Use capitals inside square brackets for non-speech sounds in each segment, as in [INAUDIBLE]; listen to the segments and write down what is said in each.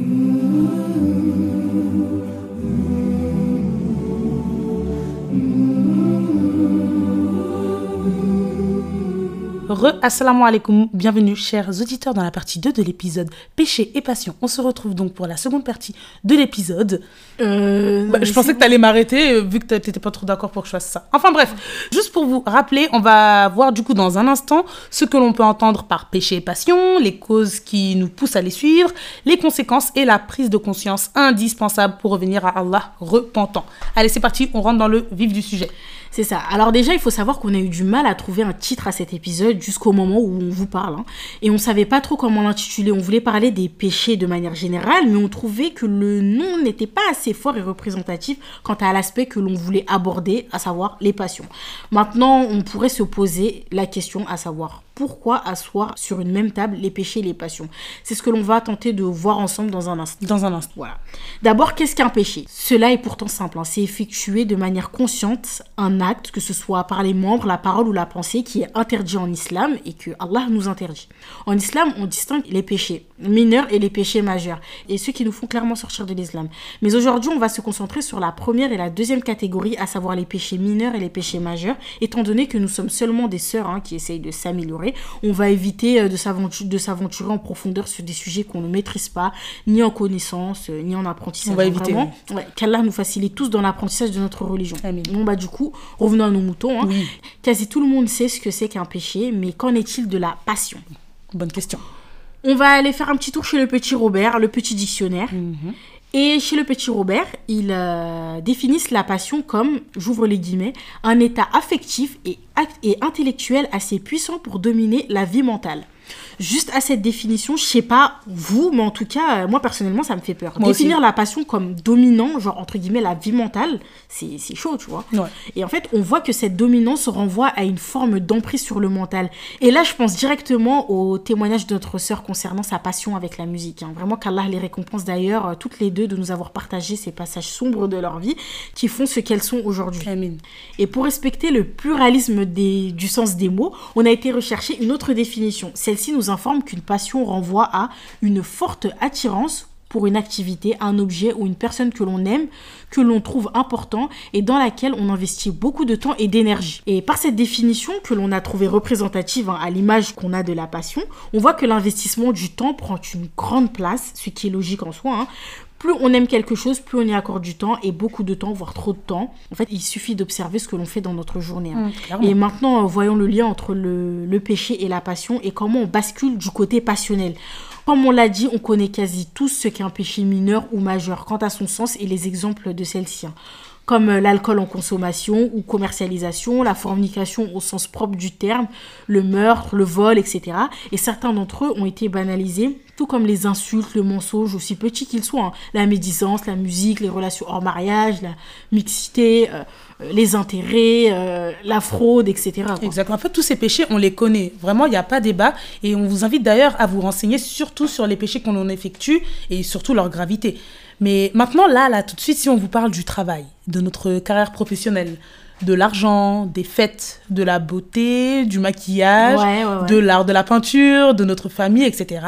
Mm-hmm. Mm-hmm. Assalamu alaikum, bienvenue chers auditeurs dans la partie 2 de l'épisode Péché et Passion. On se retrouve donc pour la seconde partie de l'épisode. Euh, Bah, je pensais que t'allais m'arrêter euh, vu que t'étais pas trop d'accord pour que je fasse ça. Enfin bref, juste pour vous rappeler, on va voir du coup dans un instant ce que l'on peut entendre par péché et passion, les causes qui nous poussent à les suivre, les conséquences et la prise de conscience indispensable pour revenir à Allah repentant. Allez, c'est parti, on rentre dans le vif du sujet. C'est ça. Alors déjà, il faut savoir qu'on a eu du mal à trouver un titre à cet épisode jusqu'au moment où on vous parle. hein. Et on savait pas trop comment l'intituler. On voulait parler des péchés de manière générale, mais on trouvait que le nom n'était pas assez fort et représentatif quant à l'aspect que l'on voulait aborder, à savoir les passions. Maintenant, on pourrait se poser la question à savoir pourquoi asseoir sur une même table les péchés et les passions. C'est ce que l'on va tenter de voir ensemble dans un instant. Dans un instant. Voilà. D'abord, qu'est-ce qu'un péché? Cela est pourtant simple. hein. C'est effectuer de manière consciente un acte, que ce soit par les membres, la parole ou la pensée, qui est interdit en islam et que Allah nous interdit. En islam, on distingue les péchés mineurs et les péchés majeurs, et ceux qui nous font clairement sortir de l'islam. Mais aujourd'hui, on va se concentrer sur la première et la deuxième catégorie, à savoir les péchés mineurs et les péchés majeurs, étant donné que nous sommes seulement des sœurs hein, qui essayent de s'améliorer. On va éviter euh, de s'aventu- de s'aventurer en profondeur sur des sujets qu'on ne maîtrise pas, ni en connaissance, euh, ni en apprentissage. On va éviter, Vraiment, ouais, qu'Allah nous facilite tous dans l'apprentissage de notre religion. Bon, bah, du coup, revenons à nos moutons. hein. Oui. Quasi tout le monde sait ce que c'est qu'un péché, mais qu'en est-il de la passion? Bonne question. On va aller faire un petit tour chez le petit Robert, le petit dictionnaire. Et chez le petit Robert, ils euh, définissent la passion comme, j'ouvre les guillemets, un état affectif et, intellectuel assez puissant pour dominer la vie mentale. Juste à cette définition, je sais pas vous, mais en tout cas, euh, moi personnellement, ça me fait peur. Moi aussi. Définir la passion comme dominant, genre entre guillemets la vie mentale, c'est c'est chaud, tu vois. Ouais. Et en fait, on voit que cette dominance renvoie à une forme d'emprise sur le mental. Et là, je pense directement au témoignage de notre sœur concernant sa passion avec la musique. hein. Vraiment qu'Allah les récompense d'ailleurs, euh, toutes les deux, de nous avoir partagé ces passages sombres de leur vie qui font ce qu'elles sont aujourd'hui. Et pour respecter le pluralisme des- du sens des mots, on a été rechercher une autre définition. Celle-ci nous informe qu'une passion renvoie à une forte attirance pour une activité, un objet ou une personne que l'on aime, que l'on trouve important et dans laquelle on investit beaucoup de temps et d'énergie. Et par cette définition que l'on a trouvée représentative hein, à l'image qu'on a de la passion, on voit que l'investissement du temps prend une grande place, ce qui est logique en soi. hein. Plus on aime quelque chose, plus on y accorde du temps et beaucoup de temps, voire trop de temps. En fait, il suffit d'observer ce que l'on fait dans notre journée. hein. Clairement. Et maintenant, euh, voyons le lien entre le, le péché et la passion et comment on bascule du côté passionnel. Comme on l'a dit, on connaît quasi tous ce qu'est un péché mineur ou majeur quant à son sens et les exemples de celle-ci. Comme euh, l'alcool en consommation ou commercialisation, la fornication au sens propre du terme, le meurtre, le vol, etc. Et certains d'entre eux ont été banalisés, tout comme les insultes, le mensonge, aussi petits qu'ils soient. hein. La médisance, la musique, les relations hors mariage, la mixité, euh, euh, les intérêts, la fraude, etc. Exactement. En fait, tous ces péchés, on les connaît. Vraiment, il n'y a pas débat. Et on vous invite d'ailleurs à vous renseigner surtout sur les péchés qu'on en effectue et surtout leur gravité. Mais maintenant, là, là, tout de suite, si on vous parle du travail, de notre carrière professionnelle, de l'argent, des fêtes, de la beauté, du maquillage, Ouais, ouais, ouais. de l'art de la peinture, de notre famille, etc.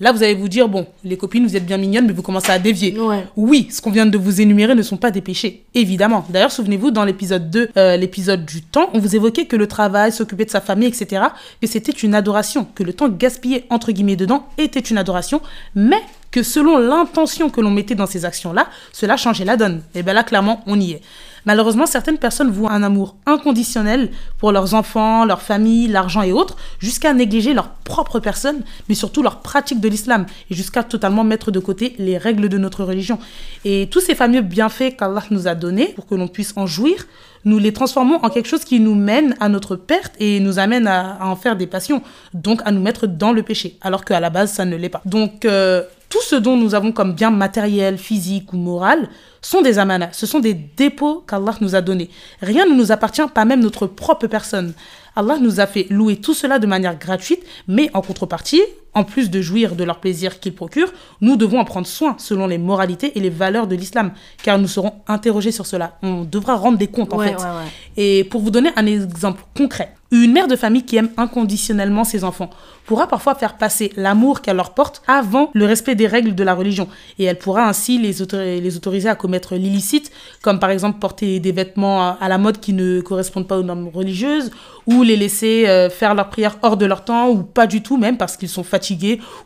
Là, vous allez vous dire, bon, les copines, vous êtes bien mignonnes, mais vous commencez à dévier. Oui, ce qu'on vient de vous énumérer ne sont pas des péchés, évidemment. D'ailleurs, souvenez-vous, dans l'épisode 2, euh, l'épisode du temps, on vous évoquait que le travail, s'occuper de sa famille, etc., que c'était une adoration, que le temps gaspillé, entre guillemets, dedans, était une adoration, mais que selon l'intention que l'on mettait dans ces actions-là, cela changeait la donne. Et bien là, clairement, on y est. Malheureusement, certaines personnes vouent un amour inconditionnel pour leurs enfants, leur famille, l'argent et autres, jusqu'à négliger leur propre personne, mais surtout leur pratique de l'islam, et jusqu'à totalement mettre de côté les règles de notre religion. Et tous ces fameux bienfaits qu'Allah nous a donnés pour que l'on puisse en jouir, nous les transformons en quelque chose qui nous mène à notre perte et nous amène à, en faire des passions, donc à nous mettre dans le péché, alors qu'à la base, ça ne l'est pas. Donc, euh, tout ce dont nous avons comme bien matériel, physique ou moral sont des amanas. Ce sont des dépôts qu'Allah nous a donnés. Rien ne nous appartient, pas même notre propre personne. Allah nous a fait louer tout cela de manière gratuite, mais en contrepartie, en plus de jouir de leur plaisir qu'ils procurent, nous devons en prendre soin selon les moralités et les valeurs de l'islam, car nous serons interrogés sur cela. On devra rendre des comptes en fait. ouais, ouais. Et pour vous donner un exemple concret, une mère de famille qui aime inconditionnellement ses enfants pourra parfois faire passer l'amour qu'elle leur porte avant le respect des règles de la religion. Et elle pourra ainsi les, autori- les autoriser à commettre l'illicite, comme par exemple porter des vêtements à- à la mode qui ne correspondent pas aux normes religieuses, ou les laisser euh, faire leurs prières hors de leur temps, ou pas du tout même parce qu'ils sont fatigués,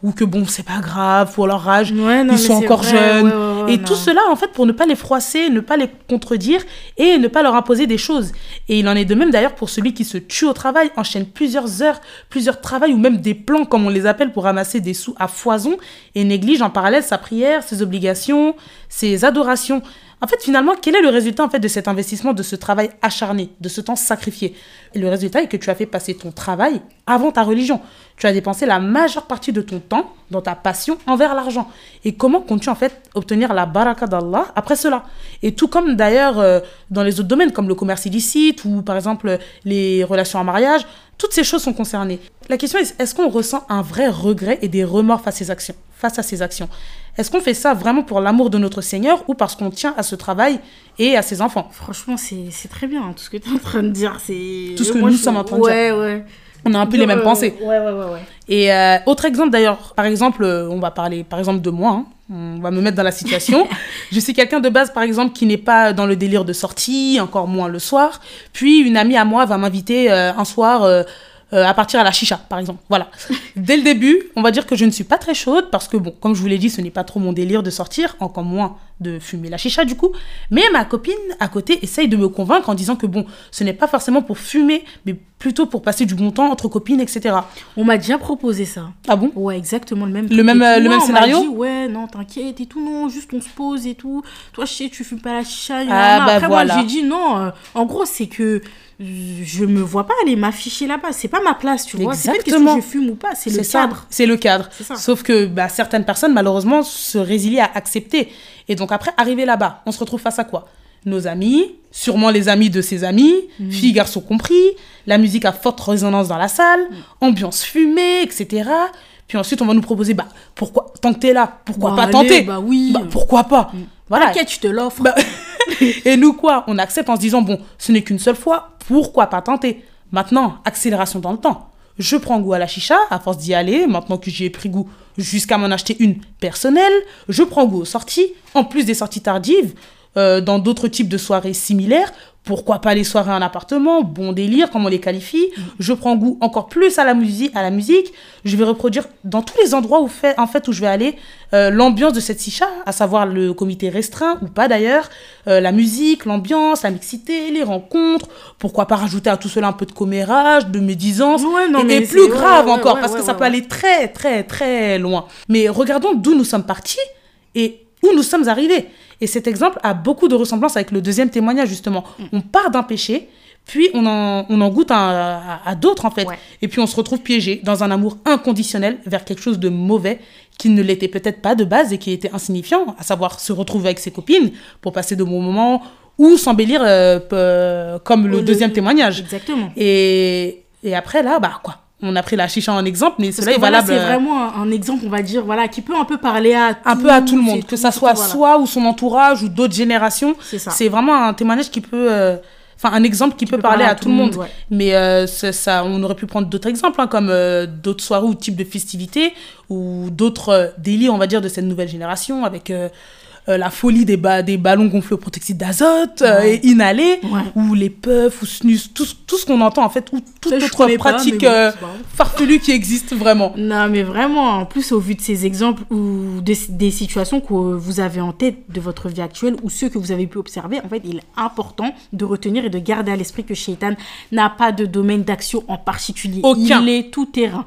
ou que bon, c'est pas grave pour leur âge, Ouais, non, ils sont encore vrai, jeunes. ouais, ouais, ouais, et non. tout cela, en fait, pour ne pas les froisser, ne pas les contredire et ne pas leur imposer des choses. Et il en est de même d'ailleurs pour celui qui se tue au travail, enchaîne plusieurs heures, plusieurs travails ou même des plans, comme on les appelle, pour ramasser des sous à foison et néglige en parallèle sa prière, ses obligations, ses adorations. En fait, finalement, quel est le résultat en fait de cet investissement, de ce travail acharné, de ce temps sacrifié? Et le résultat est que tu as fait passer ton travail avant ta religion. Tu as dépensé la majeure partie de ton temps dans ta passion envers l'argent. Et comment comptes-tu en fait obtenir la baraka d'Allah après cela? Et tout comme d'ailleurs euh, dans les autres domaines comme le commerce illicite ou par exemple les relations en mariage, toutes ces choses sont concernées. La question est est-ce qu'on ressent un vrai regret et des remords face à ces actions? Face à ces actions Est-ce qu'on fait ça vraiment pour l'amour de notre Seigneur ou parce qu'on tient à ce travail et à ses enfants? Franchement, c'est très bien, hein, tout ce que tu es en train de dire. c'est Tout ce que Moi, nous je- sommes en train de Ouais, ouais. On a un peu les mêmes pensées. Ouais, ouais, ouais, ouais. Et euh, autre exemple d'ailleurs, par exemple, euh, on va parler par exemple de moi, hein. on va me mettre dans la situation. [LAUGHS] je suis quelqu'un de base par exemple qui n'est pas dans le délire de sortie, encore moins le soir. Puis une amie à moi va m'inviter euh, un soir euh, euh, à partir à la chicha par exemple. Voilà. [LAUGHS] Dès le début, on va dire que je ne suis pas très chaude parce que bon, comme je vous l'ai dit, ce n'est pas trop mon délire de sortir, encore moins de fumer la chicha du coup. Mais ma copine à côté essaye de me convaincre en disant que bon, ce n'est pas forcément pour fumer, mais plutôt pour passer du bon temps entre copines, etc. On m'a déjà proposé ça. Ah bon? Ouais, exactement le même. Le même, euh, le même scénario dit, Ouais, non, t'inquiète et tout, non, juste on se pose et tout. Toi, je sais, tu fumes pas la chicha. Ah, bah Après, voilà. moi, j'ai dit non. euh, en gros, c'est que je me vois pas aller m'afficher là-bas. C'est pas ma place, tu vois. C'est pas question que je fume ou pas, c'est le cadre. C'est le cadre. Sauf que bah, certaines personnes, malheureusement, se résilient à accepter. Et donc après, arriver là-bas, on se retrouve face à quoi? Nos amis, sûrement les amis de ses amis, Mhm. filles, garçons compris, la musique à forte résonance dans la salle, ambiance fumée, etc. Puis ensuite, on va nous proposer, bah, pourquoi, tant que t'es là, pourquoi Bah, pas allez, tenter? bah oui. Bah, pourquoi pas? Voilà. T'inquiète, je te l'offre. Bah, [LAUGHS] et nous, quoi? On accepte en se disant, bon, ce n'est qu'une seule fois, pourquoi pas tenter? Maintenant, accélération dans le temps. Je prends goût à la chicha, à force d'y aller, maintenant que j'y ai pris goût, jusqu'à m'en acheter une personnelle. Je prends goût aux sorties, en plus des sorties tardives, euh, dans d'autres types de soirées similaires. Pourquoi pas les soirées en appartement, bon délire, comme on les qualifie. Je prends goût encore plus à la musique. À la musique. Je vais reproduire dans tous les endroits où, fait, en fait, où je vais aller euh, l'ambiance de cette chicha, à savoir le comité restreint ou pas d'ailleurs, euh, la musique, l'ambiance, la mixité, les rencontres. Pourquoi pas rajouter à tout cela un peu de commérage, de médisance. Ouais, non, et, plus grave ouais, encore, parce que ça peut aller très, très, très loin. Mais regardons d'où nous sommes partis et où nous sommes arrivés. Et cet exemple a beaucoup de ressemblances avec le deuxième témoignage, justement. Mm. On part d'un péché, puis on en, on en goûte à, à- à d'autres, en fait. Ouais. Et puis on se retrouve piégé dans un amour inconditionnel vers quelque chose de mauvais qui ne l'était peut-être pas de base et qui était insignifiant, à savoir se retrouver avec ses copines pour passer de bons moments ou s'embellir euh, peu- comme le le- deuxième témoignage. Exactement. Et, et après, là, bah quoi? On a pris la chicha en exemple, mais cela est voilà, valable c'est euh, vraiment un, exemple, on va dire, voilà, qui peut un peu parler à un peu à tout le monde, que tout, ça tout, soit voilà. soi ou son entourage ou d'autres générations. C'est ça. C'est vraiment un témoignage qui peut. euh, Enfin, un exemple qui, peut, peut parler à tout le monde. ouais. Mais euh, ça, on aurait pu prendre d'autres exemples, hein, comme euh, d'autres soirées ou types de festivités, ou d'autres délits, on va dire, de cette nouvelle génération, avec euh, la folie des, ba- des ballons gonflés au protoxyde d'azote euh, Ouais. et inhalés, Ouais. ou les puffs, ou snus, tout, ce- tout ce qu'on entend, en fait, ou toute Ça, autre pas, pratique bon, euh, farfelue qui existe vraiment. Non, mais vraiment, en plus, au vu de ces exemples ou des, des situations que vous avez en tête de votre vie actuelle ou ceux que vous avez pu observer, en fait, il est important de retenir et de garder à l'esprit que Shaitan n'a pas de domaine d'action en particulier. Aucun. Il est tout terrain.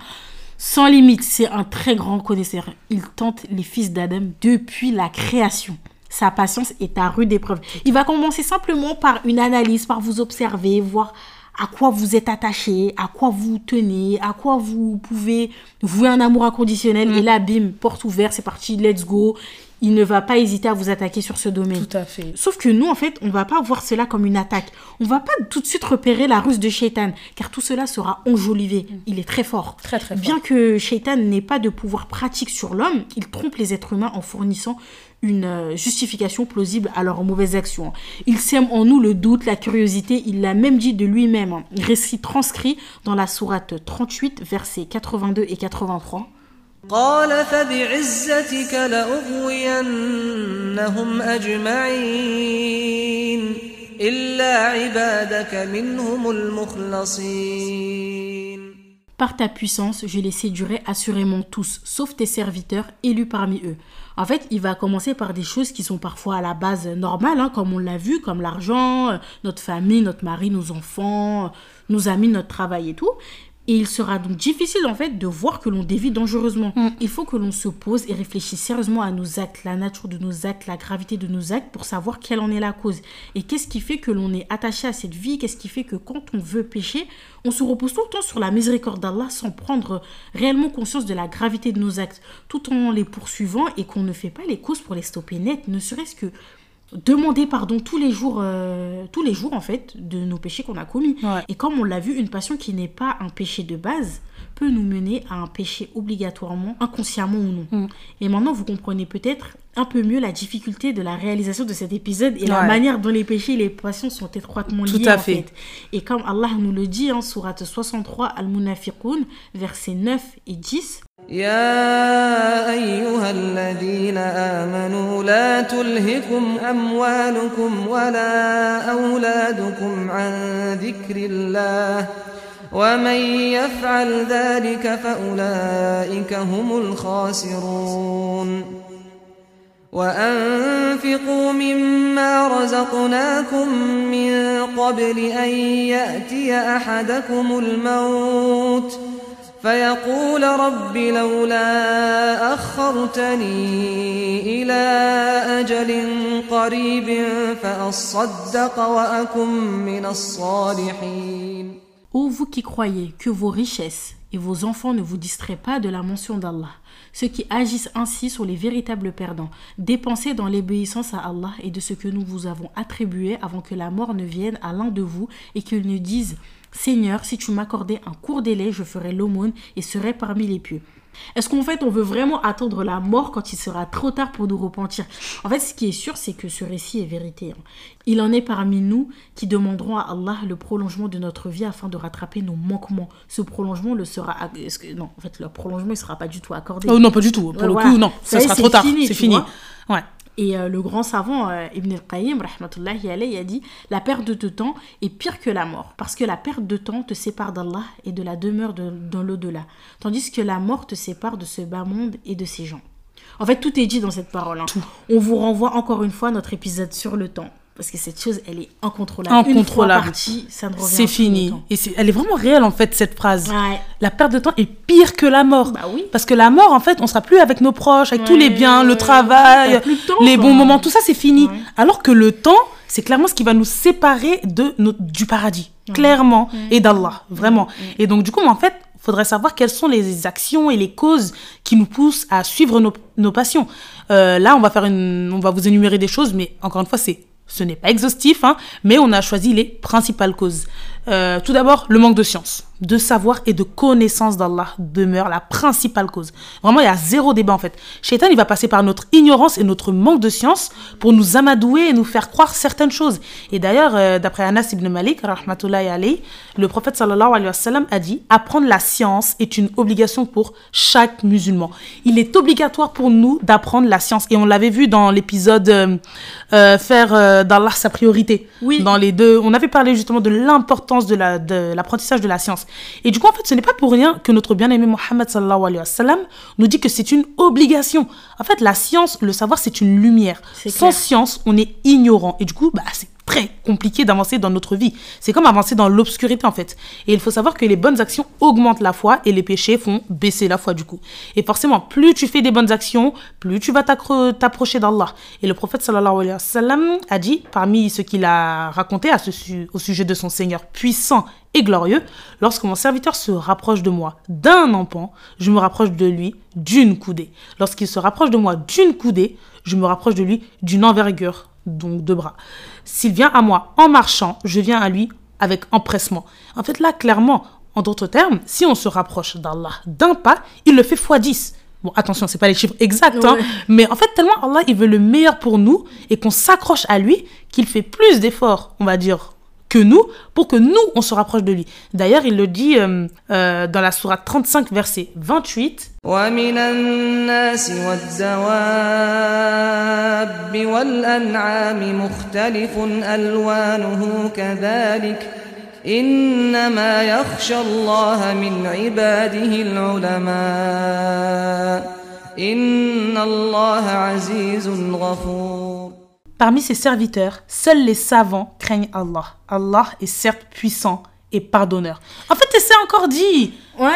Sans limite, c'est un très grand connaisseur. Il tente les fils d'Adam depuis la création. Sa patience est à rude épreuve. Il va commencer simplement par une analyse, par vous observer, voir à quoi vous êtes attaché, à quoi vous tenez, à quoi vous pouvez vouer un amour inconditionnel. Et là, bim, porte ouverte, c'est parti, let's go. Il ne va pas hésiter à vous attaquer sur ce domaine. Tout à fait. Sauf que nous, en fait, on va pas voir cela comme une attaque. On va pas tout de suite repérer la ruse de Shaitan, car tout cela sera enjolivé. Il est très fort. Très, très fort. Bien que Shaitan n'ait pas de pouvoir pratique sur l'homme, il trompe les êtres humains en fournissant une euh, justification plausible à leurs mauvaises actions. Il sème en nous le doute, la curiosité, il l'a même dit de lui-même. Récit transcrit dans la sourate 38, versets 82 et 83. قال فبعزتك لأغوينهم أجمعين إلا عبادك منهم المخلصين Par ta puissance, je les séduirai assurément tous, sauf tes serviteurs élus parmi eux. En fait, il va commencer par des choses qui sont parfois à la base normales, hein, comme on l'a vu, comme l'argent, euh, notre famille, notre mari, nos enfants, euh, nos amis, notre travail et tout. Et il sera donc difficile en fait de voir que l'on dévie dangereusement. Il faut que l'on se pose et réfléchisse sérieusement à nos actes, la nature de nos actes, la gravité de nos actes pour savoir quelle en est la cause. Et qu'est-ce qui fait que l'on est attaché à cette vie? Qu'est-ce qui fait que quand on veut pécher, on se repose tout le temps sur la miséricorde d'Allah sans prendre réellement conscience de la gravité de nos actes, tout en les poursuivant et qu'on ne fait pas les causes pour les stopper net, ne serait-ce que demander pardon tous les jours euh, tous les jours en fait de nos péchés qu'on a commis Ouais. et comme on l'a vu une passion qui n'est pas un péché de base peut nous mener à un péché obligatoirement inconsciemment ou non Mm. et maintenant vous comprenez peut-être un peu mieux la difficulté de la réalisation de cet épisode et la manière dont les péchés et les passions sont étroitement Tout liés à en fait. et comme Allah nous le dit en sourate 63 Al-Munafiqun versets 9 et 10 يا أيها الذين آمنوا لا تلهكم أموالكم ولا أولادكم عن ذكر الله ومن يفعل ذلك فأولئك هم الخاسرون وأنفقوا مما رزقناكم من قبل أن يأتي أحدكم الموت فيقول رب لولا أخرتني إلى أجل قريب فأصدق وأكن من الصالحين Ô vous qui croyez que vos richesses et vos enfants ne vous distraient pas de la mention d'Allah, ceux qui agissent ainsi sont les véritables perdants. Dépensez dans l'obéissance à Allah et de ce que nous vous avons attribué avant que la mort ne vienne à l'un de vous et qu'il ne dise Seigneur, si tu m'accordais un court délai, je ferai l'aumône et serai parmi les pieux. Est-ce qu'en fait on veut vraiment attendre la mort quand il sera trop tard pour nous repentir? En fait, ce qui est sûr, c'est que ce récit est vérité. hein. Il en est parmi nous qui demanderont à Allah le prolongement de notre vie afin de rattraper nos manquements. Ce prolongement le sera. que- non, en fait, le prolongement il sera pas du tout accordé. Oh non, pas du tout. Pour le voilà. coup, non. Ça sera trop tard. C'est fini. Ouais. Et euh, le grand savant euh, Ibn al-Qayyim, rahmatullahi alayhi, a dit La perte de temps est pire que la mort, parce que la perte de temps te sépare d'Allah et de la demeure de- dans l'au-delà, tandis que la mort te sépare de ce bas monde et de ses gens. En fait, tout est dit dans cette parole. hein. On vous renvoie encore une fois à notre épisode sur le temps, parce que cette chose, elle est incontrôlable. Une fois Incontrôlable. partie, ça ne revient C'est fini. Et c'est- elle est vraiment réelle, en fait, cette phrase. Ouais. La perte de temps est pire que la mort. Bah oui. Parce que la mort, en fait, on sera plus avec nos proches, avec tous les biens, le travail, temps, les bons moments, tout ça, c'est fini. Ouais. Alors que le temps, c'est clairement ce qui va nous séparer de notre, du paradis, clairement, et d'Allah, vraiment. Et donc, du coup, en fait, faudrait savoir quelles sont les actions et les causes qui nous poussent à suivre nos, nos passions. Euh, là, on va faire une, on va vous énumérer des choses, mais encore une fois, c'est ce n'est pas exhaustif, hein, mais on a choisi les principales causes. Euh, tout d'abord, le manque de science, de savoir et de connaissance d'Allah demeure la principale cause. Vraiment, il y a zéro débat en fait. Shaitan, il va passer par notre ignorance et notre manque de science pour nous amadouer et nous faire croire certaines choses. Et d'ailleurs, euh, d'après Anas ibn Malik, alayhi, le prophète sallallahu alayhi wa sallam a dit apprendre la science est une obligation pour chaque musulman. Il est obligatoire pour nous d'apprendre la science. Et on l'avait vu dans l'épisode euh, euh, faire euh, d'Allah sa priorité. Oui. Dans les deux, on avait parlé justement de l'importance de la- de l'apprentissage de la science. Et du coup, en fait, ce n'est pas pour rien que notre bien-aimé Mohammed sallallahu alayhi wa sallam nous dit que c'est une obligation. En fait, la science, le savoir, c'est une lumière. Sans clair. science, on est ignorant. Et du coup, bah, c'est très compliqué d'avancer dans notre vie. C'est comme avancer dans l'obscurité en fait. Et il faut savoir que les bonnes actions augmentent la foi et les péchés font baisser la foi du coup. Et forcément, plus tu fais des bonnes actions, plus tu vas t'approcher d'Allah. Et le prophète sallallahu alayhi wa sallam a dit, parmi ce qu'il a raconté au sujet de son Seigneur puissant et glorieux, lorsque mon serviteur se rapproche de moi d'un empan, je me rapproche de lui d'une coudée. Lorsqu'il se rapproche de moi d'une coudée, je me rapproche de lui d'une envergure, donc deux bras. S'il vient à moi en marchant, je viens à lui avec empressement. En fait, là, clairement, en d'autres termes, si on se rapproche d'Allah d'un pas, il le fait fois 10. Bon, attention, c'est pas les chiffres exacts, hein, mais en fait, tellement Allah, il veut le meilleur pour nous et qu'on s'accroche à lui, qu'il fait plus d'efforts, on va dire, que nous, pour que nous, on se rapproche de lui. D'ailleurs, il le dit euh, euh, dans la sourate 35, verset 28. Parmi ses serviteurs, seuls les savants craignent Allah. Allah est certes puissant et pardonneur. En fait, c'est encore dit.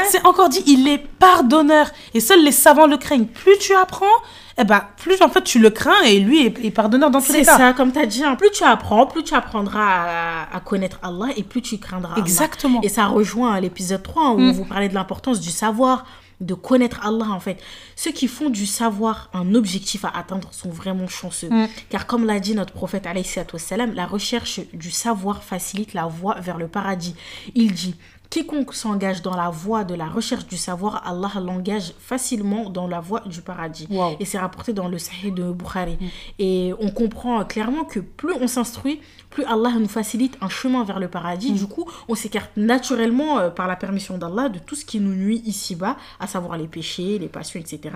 C'est encore dit, il est pardonneur. Et seuls les savants le craignent. Plus tu apprends, eh ben, plus en fait tu le crains et lui est, pardonneur dans tous les cas. C'est ça, comme tu as dit. Hein. plus tu apprends, plus tu apprendras à, connaître Allah et plus tu craindras Exactement. Et ça rejoint l'épisode 3 où mm. vous parlez de l'importance du savoir de connaître Allah en fait. Ceux qui font du savoir un objectif à atteindre sont vraiment chanceux. Mm. Car comme l'a dit notre prophète salam, la recherche du savoir facilite la voie vers le paradis. Il dit Quiconque s'engage dans la voie de la recherche du savoir, Allah l'engage facilement dans la voie du paradis. Et c'est rapporté dans le Sahih de Bukhari. Mm. Et on comprend clairement que plus on s'instruit, plus Allah nous facilite un chemin vers le paradis. Mm. Du coup, on s'écarte naturellement, euh, par la permission d'Allah, de tout ce qui nous nuit ici-bas, à savoir les péchés, les passions, etc.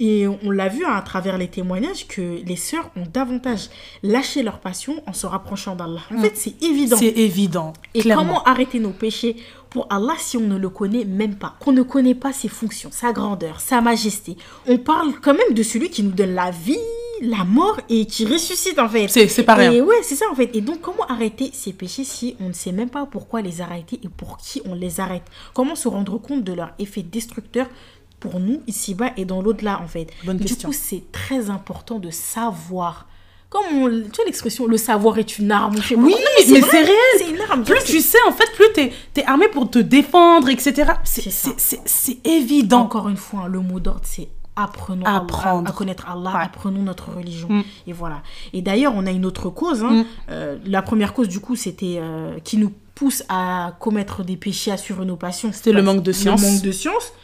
Et on l'a vu à travers les témoignages que les sœurs ont davantage lâché leurs passions en se rapprochant d'Allah. En mm. fait, c'est évident. C'est évident. Et comment arrêter nos péchés pour Allah si on ne le connaît même pas, qu'on ne connaît pas ses fonctions, sa grandeur, sa majesté. On parle quand même de celui qui nous donne la vie, la mort et qui ressuscite en fait. C'est pareil. Et ouais, c'est ça en fait. Et donc comment arrêter ces péchés si on ne sait même pas pourquoi les arrêter et pour qui on les arrête? Comment se rendre compte de leur effet destructeur pour nous ici-bas et dans l'au-delà en fait? Bonne Du question. coup, c'est très important de savoir comme tu vois l'expression le savoir est une arme oui mais, c'est réel c'est une arme plus tu sais en fait plus tu es, armé pour te défendre etc c'est évident encore une fois le mot d'ordre c'est apprenons à, connaître Allah, apprenons notre religion. Mm. Et voilà. Et d'ailleurs, on a une autre cause. Hein. Mm. Euh, la première cause, du coup, c'était euh, qui nous pousse à commettre des péchés, à suivre nos passions. C'était le manque de science. Le manque de science.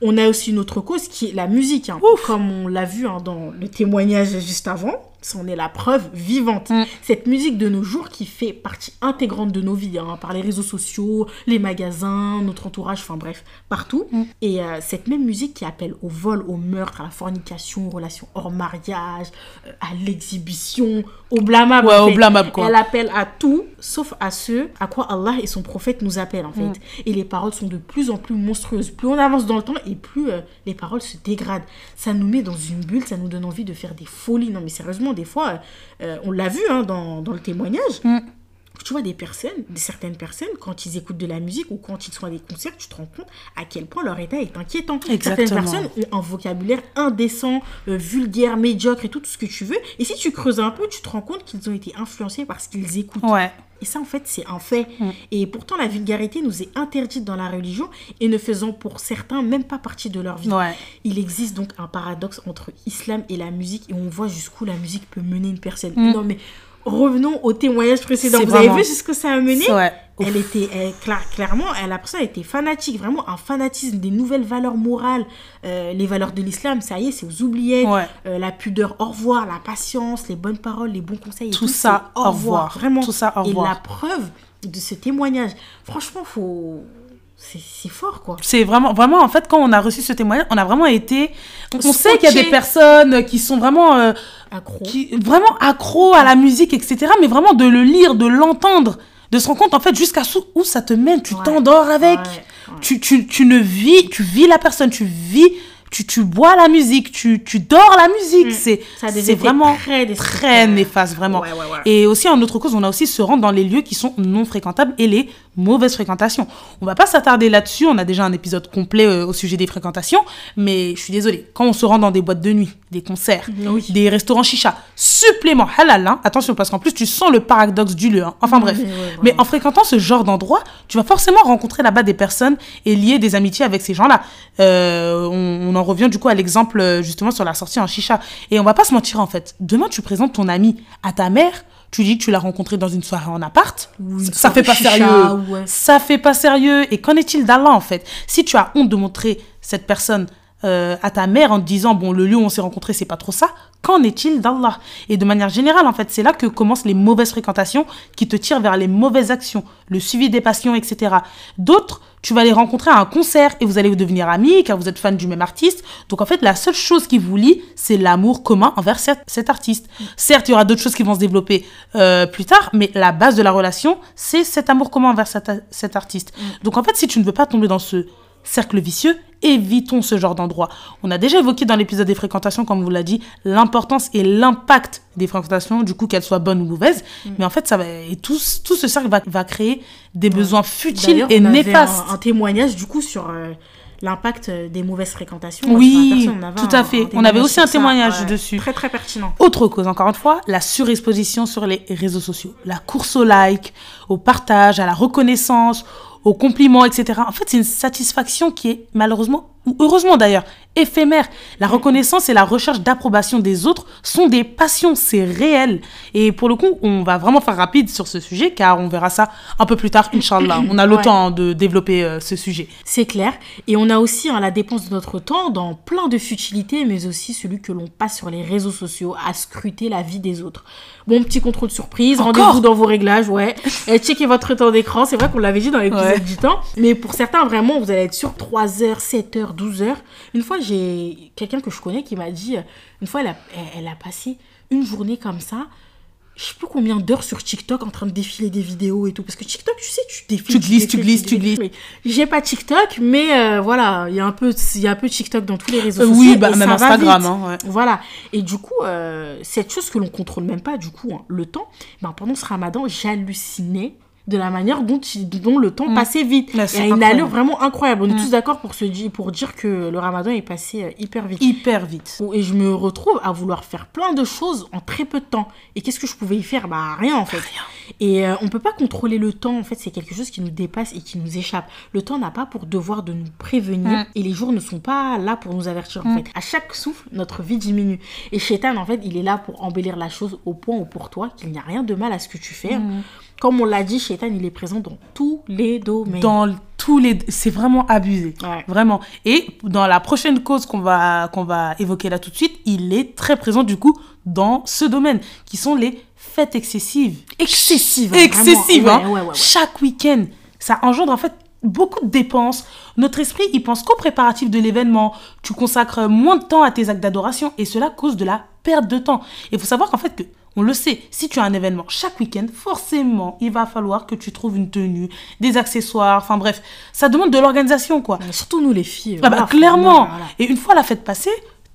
On a aussi une autre cause qui est la musique. Hein. Comme on l'a vu hein, dans le témoignage juste avant c'en est la preuve vivante. Mm. Cette musique de nos jours qui fait partie intégrante de nos vies, hein, par les réseaux sociaux, les magasins, notre entourage, enfin bref, partout. Mm. Et euh, cette même musique qui appelle au vol, au meurtre, à la fornication, aux relations hors mariage, euh, à l'exhibition, au blâmable. Ouais, au blâmable quoi. Elle appelle à tout, sauf à ce à quoi Allah et son prophète nous appellent en fait. Mm. Et les paroles sont de plus en plus monstrueuses. Plus on avance dans le temps et plus euh, les paroles se dégradent. Ça nous met dans une bulle, ça nous donne envie de faire des folies. Non mais sérieusement, des fois, euh, on l'a vu hein, dans, le témoignage, mm. Tu vois des personnes, certaines personnes, quand ils écoutent de la musique ou quand ils sont à des concerts, tu te rends compte à quel point leur état est inquiétant. Certaines personnes ont un vocabulaire indécent, euh, vulgaire, médiocre et tout, tout ce que tu veux. Et si tu creuses un peu, tu te rends compte qu'ils ont été influencés par ce qu'ils écoutent. Ouais. Et ça, en fait, c'est un fait. Mm. Et pourtant, la vulgarité nous est interdite dans la religion et ne faisant pour certains même pas partie de leur vie. Il existe donc un paradoxe entre islam et la musique et on voit jusqu'où la musique peut mener une personne. Mm. Non, mais revenons au témoignage précédent. Vous avez vu jusqu'où ça a mené Elle était, clairement, la personne était fanatique, vraiment un fanatisme des nouvelles valeurs morales, euh, les valeurs de l'islam, ça y est, c'est aux oubliettes, euh, la pudeur, au revoir, la patience, les bonnes paroles, les bons conseils. tout, ça, au revoir. Vraiment. Tout ça, au revoir. Et la preuve de ce témoignage, franchement, faut c'est fort quoi. C'est vraiment vraiment en fait quand on a reçu ce témoignage, on a vraiment été on, sait qu'il y a des personnes qui sont vraiment euh, accro qui vraiment accro à la musique etc. mais vraiment de le lire, de l'entendre, de se rendre compte en fait jusqu'à où ça te mène, tu t'endors avec. Tu, tu, tu ne vis, tu vis la personne, tu vis tu, tu bois la musique, tu, tu dors la musique. Mm. C'est vraiment très néfaste, vraiment. Ouais, ouais, ouais. Et aussi, en autre cause, on a aussi se rendre dans les lieux qui sont non fréquentables et les mauvaises fréquentations. On va pas s'attarder là-dessus, on a déjà un épisode complet euh, au sujet des fréquentations, mais je suis désolée, quand on se rend dans des boîtes de nuit, des concerts, Oui. des restaurants chicha, supplément halal, hein, attention, parce qu'en plus, tu sens le paradoxe du lieu. hein. Enfin bref. mais en fréquentant ce genre d'endroit, tu vas forcément rencontrer là-bas des personnes et lier des amitiés avec ces gens-là. Euh, on, on en revient du coup à l'exemple euh, justement sur la sortie en chicha. Et on va pas se mentir en fait. Demain, tu présentes ton ami à ta mère. Tu dis que tu l'as rencontré dans une soirée en appart. Ça, ça fait pas sérieux. ouais. Ça fait pas sérieux. Et qu'en est-il d'Allah en fait? Si tu as honte de montrer cette personne euh, à ta mère en te disant bon le lieu où on s'est rencontré c'est pas trop ça, qu'en est-il d'Allah? Et de manière générale en fait c'est là que commencent les mauvaises fréquentations qui te tirent vers les mauvaises actions, le suivi des passions etc. D'autres tu vas les rencontrer à un concert et vous allez devenir amis car vous êtes fan du même artiste. Donc en fait la seule chose qui vous lie c'est l'amour commun envers cet, cet artiste. Certes il y aura d'autres choses qui vont se développer euh, plus tard mais la base de la relation c'est cet amour commun envers cet, cet artiste. Donc en fait si tu ne veux pas tomber dans ce cercle vicieux, évitons ce genre d'endroit. On a déjà évoqué dans l'épisode des fréquentations, comme vous l'a dit, l'importance et l'impact des fréquentations, du coup qu'elles soient bonnes ou mauvaises. Mais en fait, ça va, et tout, tout ce cercle va, va créer des besoins futiles et on avait néfastes. Un, un témoignage du coup sur euh, l'impact euh, des mauvaises fréquentations. Oui, personne, tout à fait. On avait aussi un ça. témoignage dessus. Très très pertinent. Autre cause, encore une fois, la surexposition sur les réseaux sociaux. La course au like, au partage, à la reconnaissance, aux compliments, etc. En fait, c'est une satisfaction qui est malheureusement, ou heureusement d'ailleurs, éphémère. La reconnaissance et la recherche d'approbation des autres sont des passions, c'est réel. Et pour le coup, on va vraiment faire rapide sur ce sujet, car on verra ça un peu plus tard, Inch'Allah. On a le Ouais. temps de développer euh, ce sujet. C'est clair. Et on a aussi hein, la dépense de notre temps dans plein de futilités, mais aussi celui que l'on passe sur les réseaux sociaux à scruter la vie des autres. Bon, petit contrôle surprise, Encore rendez-vous dans vos réglages, ouais. Et checkez votre temps d'écran, c'est vrai qu'on l'avait dit dans l'épisode Ouais. du temps. Mais pour certains, vraiment, vous allez être sur 3 heures, 7 heures, 12 heures. Une fois, j'ai quelqu'un que je connais qui m'a dit, une fois, elle a, elle- elle a passé une journée comme ça. Je sais plus combien d'heures sur TikTok en train de défiler des vidéos et tout. Parce que TikTok, tu sais, tu défiles. Tu glisses, tu glisses, tu. Mais J'ai pas TikTok, mais euh, voilà, il y a un peu, il y a un peu TikTok dans tous les réseaux Euh, sociaux. oui, bah, même Instagram, hein, ouais. Voilà. Et du coup, euh, cette chose que l'on contrôle même pas, du coup, hein, le temps, ben, pendant ce ramadan, j'hallucinais de la manière dont, il- dont le temps passait vite. Ouais, Et une allure vraiment incroyable. On est tous d'accord pour, se dire, pour dire que le ramadan est passé euh, hyper vite. Hyper vite. Et je me retrouve à vouloir faire plein de choses en très peu de temps. Et qu'est-ce que je pouvais y faire? Bah rien en fait. Et euh, on peut pas contrôler le temps. En fait, c'est quelque chose qui nous dépasse et qui nous échappe. Le temps n'a pas pour devoir de nous prévenir Mm. et les jours ne sont pas là pour nous avertir en fait. À chaque souffle, notre vie diminue. Et Shaitan en fait, il est là pour embellir la chose au point où pour toi qu'il n'y a rien de mal à ce que tu fais. Mm. Comme on l'a dit, Shaitan, il est présent dans tous les domaines. dans tous les c'est vraiment abusé Ouais. vraiment et dans la prochaine cause qu'on va qu'on va évoquer là tout de suite il est très présent du coup dans ce domaine qui sont les fêtes excessives Excessives, excessives hein. Ouais, ouais, chaque week-end ça engendre en fait beaucoup de dépenses notre esprit il pense qu'au préparatif de l'événement tu consacres moins de temps à tes actes d'adoration et cela cause de la perte de temps il faut savoir qu'en fait que on le sait, si tu as un événement chaque week-end, forcément, il va falloir que tu trouves une tenue, des accessoires, enfin bref, ça demande de l'organisation, quoi. Mais Surtout nous les filles. Ah bah, voilà, clairement. voilà. Et une fois la fête passée,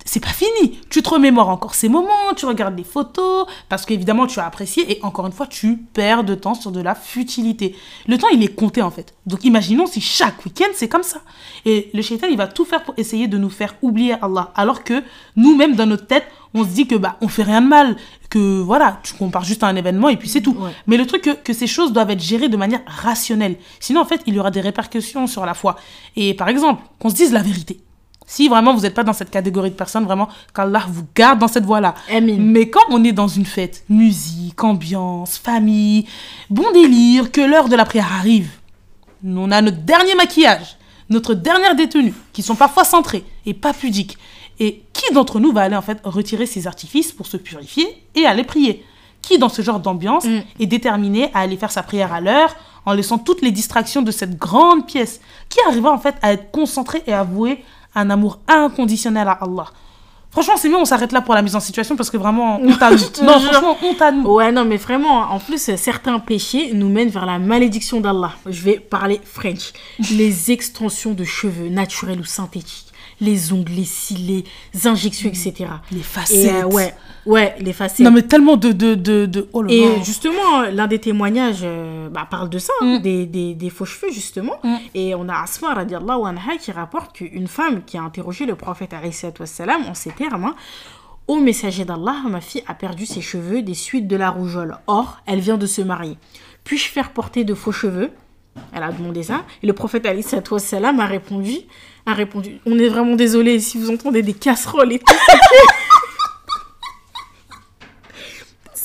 c'est pas fini. Tu te remémores encore ces moments, tu regardes les photos, parce qu'évidemment tu as apprécié, et encore une fois, tu perds de temps sur de la futilité. Le temps, il est compté en fait. Donc imaginons si chaque week-end c'est comme ça. Et le shaitan, il va tout faire pour essayer de nous faire oublier Allah, alors que nous-mêmes, dans notre tête, on se dit que bah on fait rien de mal, que voilà, tu compares juste à un événement et puis c'est tout. Ouais. Mais le truc que, que ces choses doivent être gérées de manière rationnelle. Sinon, en fait, il y aura des répercussions sur la foi. Et par exemple, qu'on se dise la vérité. Si vraiment vous n'êtes pas dans cette catégorie de personnes, vraiment, qu'Allah vous garde dans cette voie-là. Mais quand on est dans une fête, musique, ambiance, famille, bon délire, que l'heure de la prière arrive, on a notre dernier maquillage, notre dernière détenue, qui sont parfois centrées et pas pudiques. Et qui d'entre nous va aller en fait retirer ses artifices pour se purifier et aller prier? Qui dans ce genre d'ambiance Mm. est déterminé à aller faire sa prière à l'heure en laissant toutes les distractions de cette grande pièce? Qui arrivera en fait à être concentré et à vouer un amour inconditionnel à Allah Franchement, c'est mieux, on s'arrête là pour la mise en situation parce que vraiment, honte à [LAUGHS] nous. Non, franchement, honte à nous. Ouais, non, mais vraiment, en plus, certains péchés nous mènent vers la malédiction d'Allah. Je vais parler French. [LAUGHS] Les extensions de cheveux naturels ou synthétiques, les ongles, les cils, les injections, etc. Les Et facettes. euh, ouais, ouais, les facettes. Non, mais tellement de. de, de, de... Oh Et justement, l'un des témoignages euh, bah, parle de ça, hein, Mm. des, des, des faux cheveux, justement. Mm. Et on a Asma radiallahu anha qui rapporte qu'une femme qui a interrogé le prophète wassalam en ces termes hein, Ô messager d'Allah, ma fille a perdu ses cheveux des suites de la rougeole. Or, elle vient de se marier. Puis-je faire porter de faux cheveux? Elle a demandé ça. Et le prophète a répondu, a répondu On est vraiment désolé si vous entendez des casseroles et tout. [LAUGHS]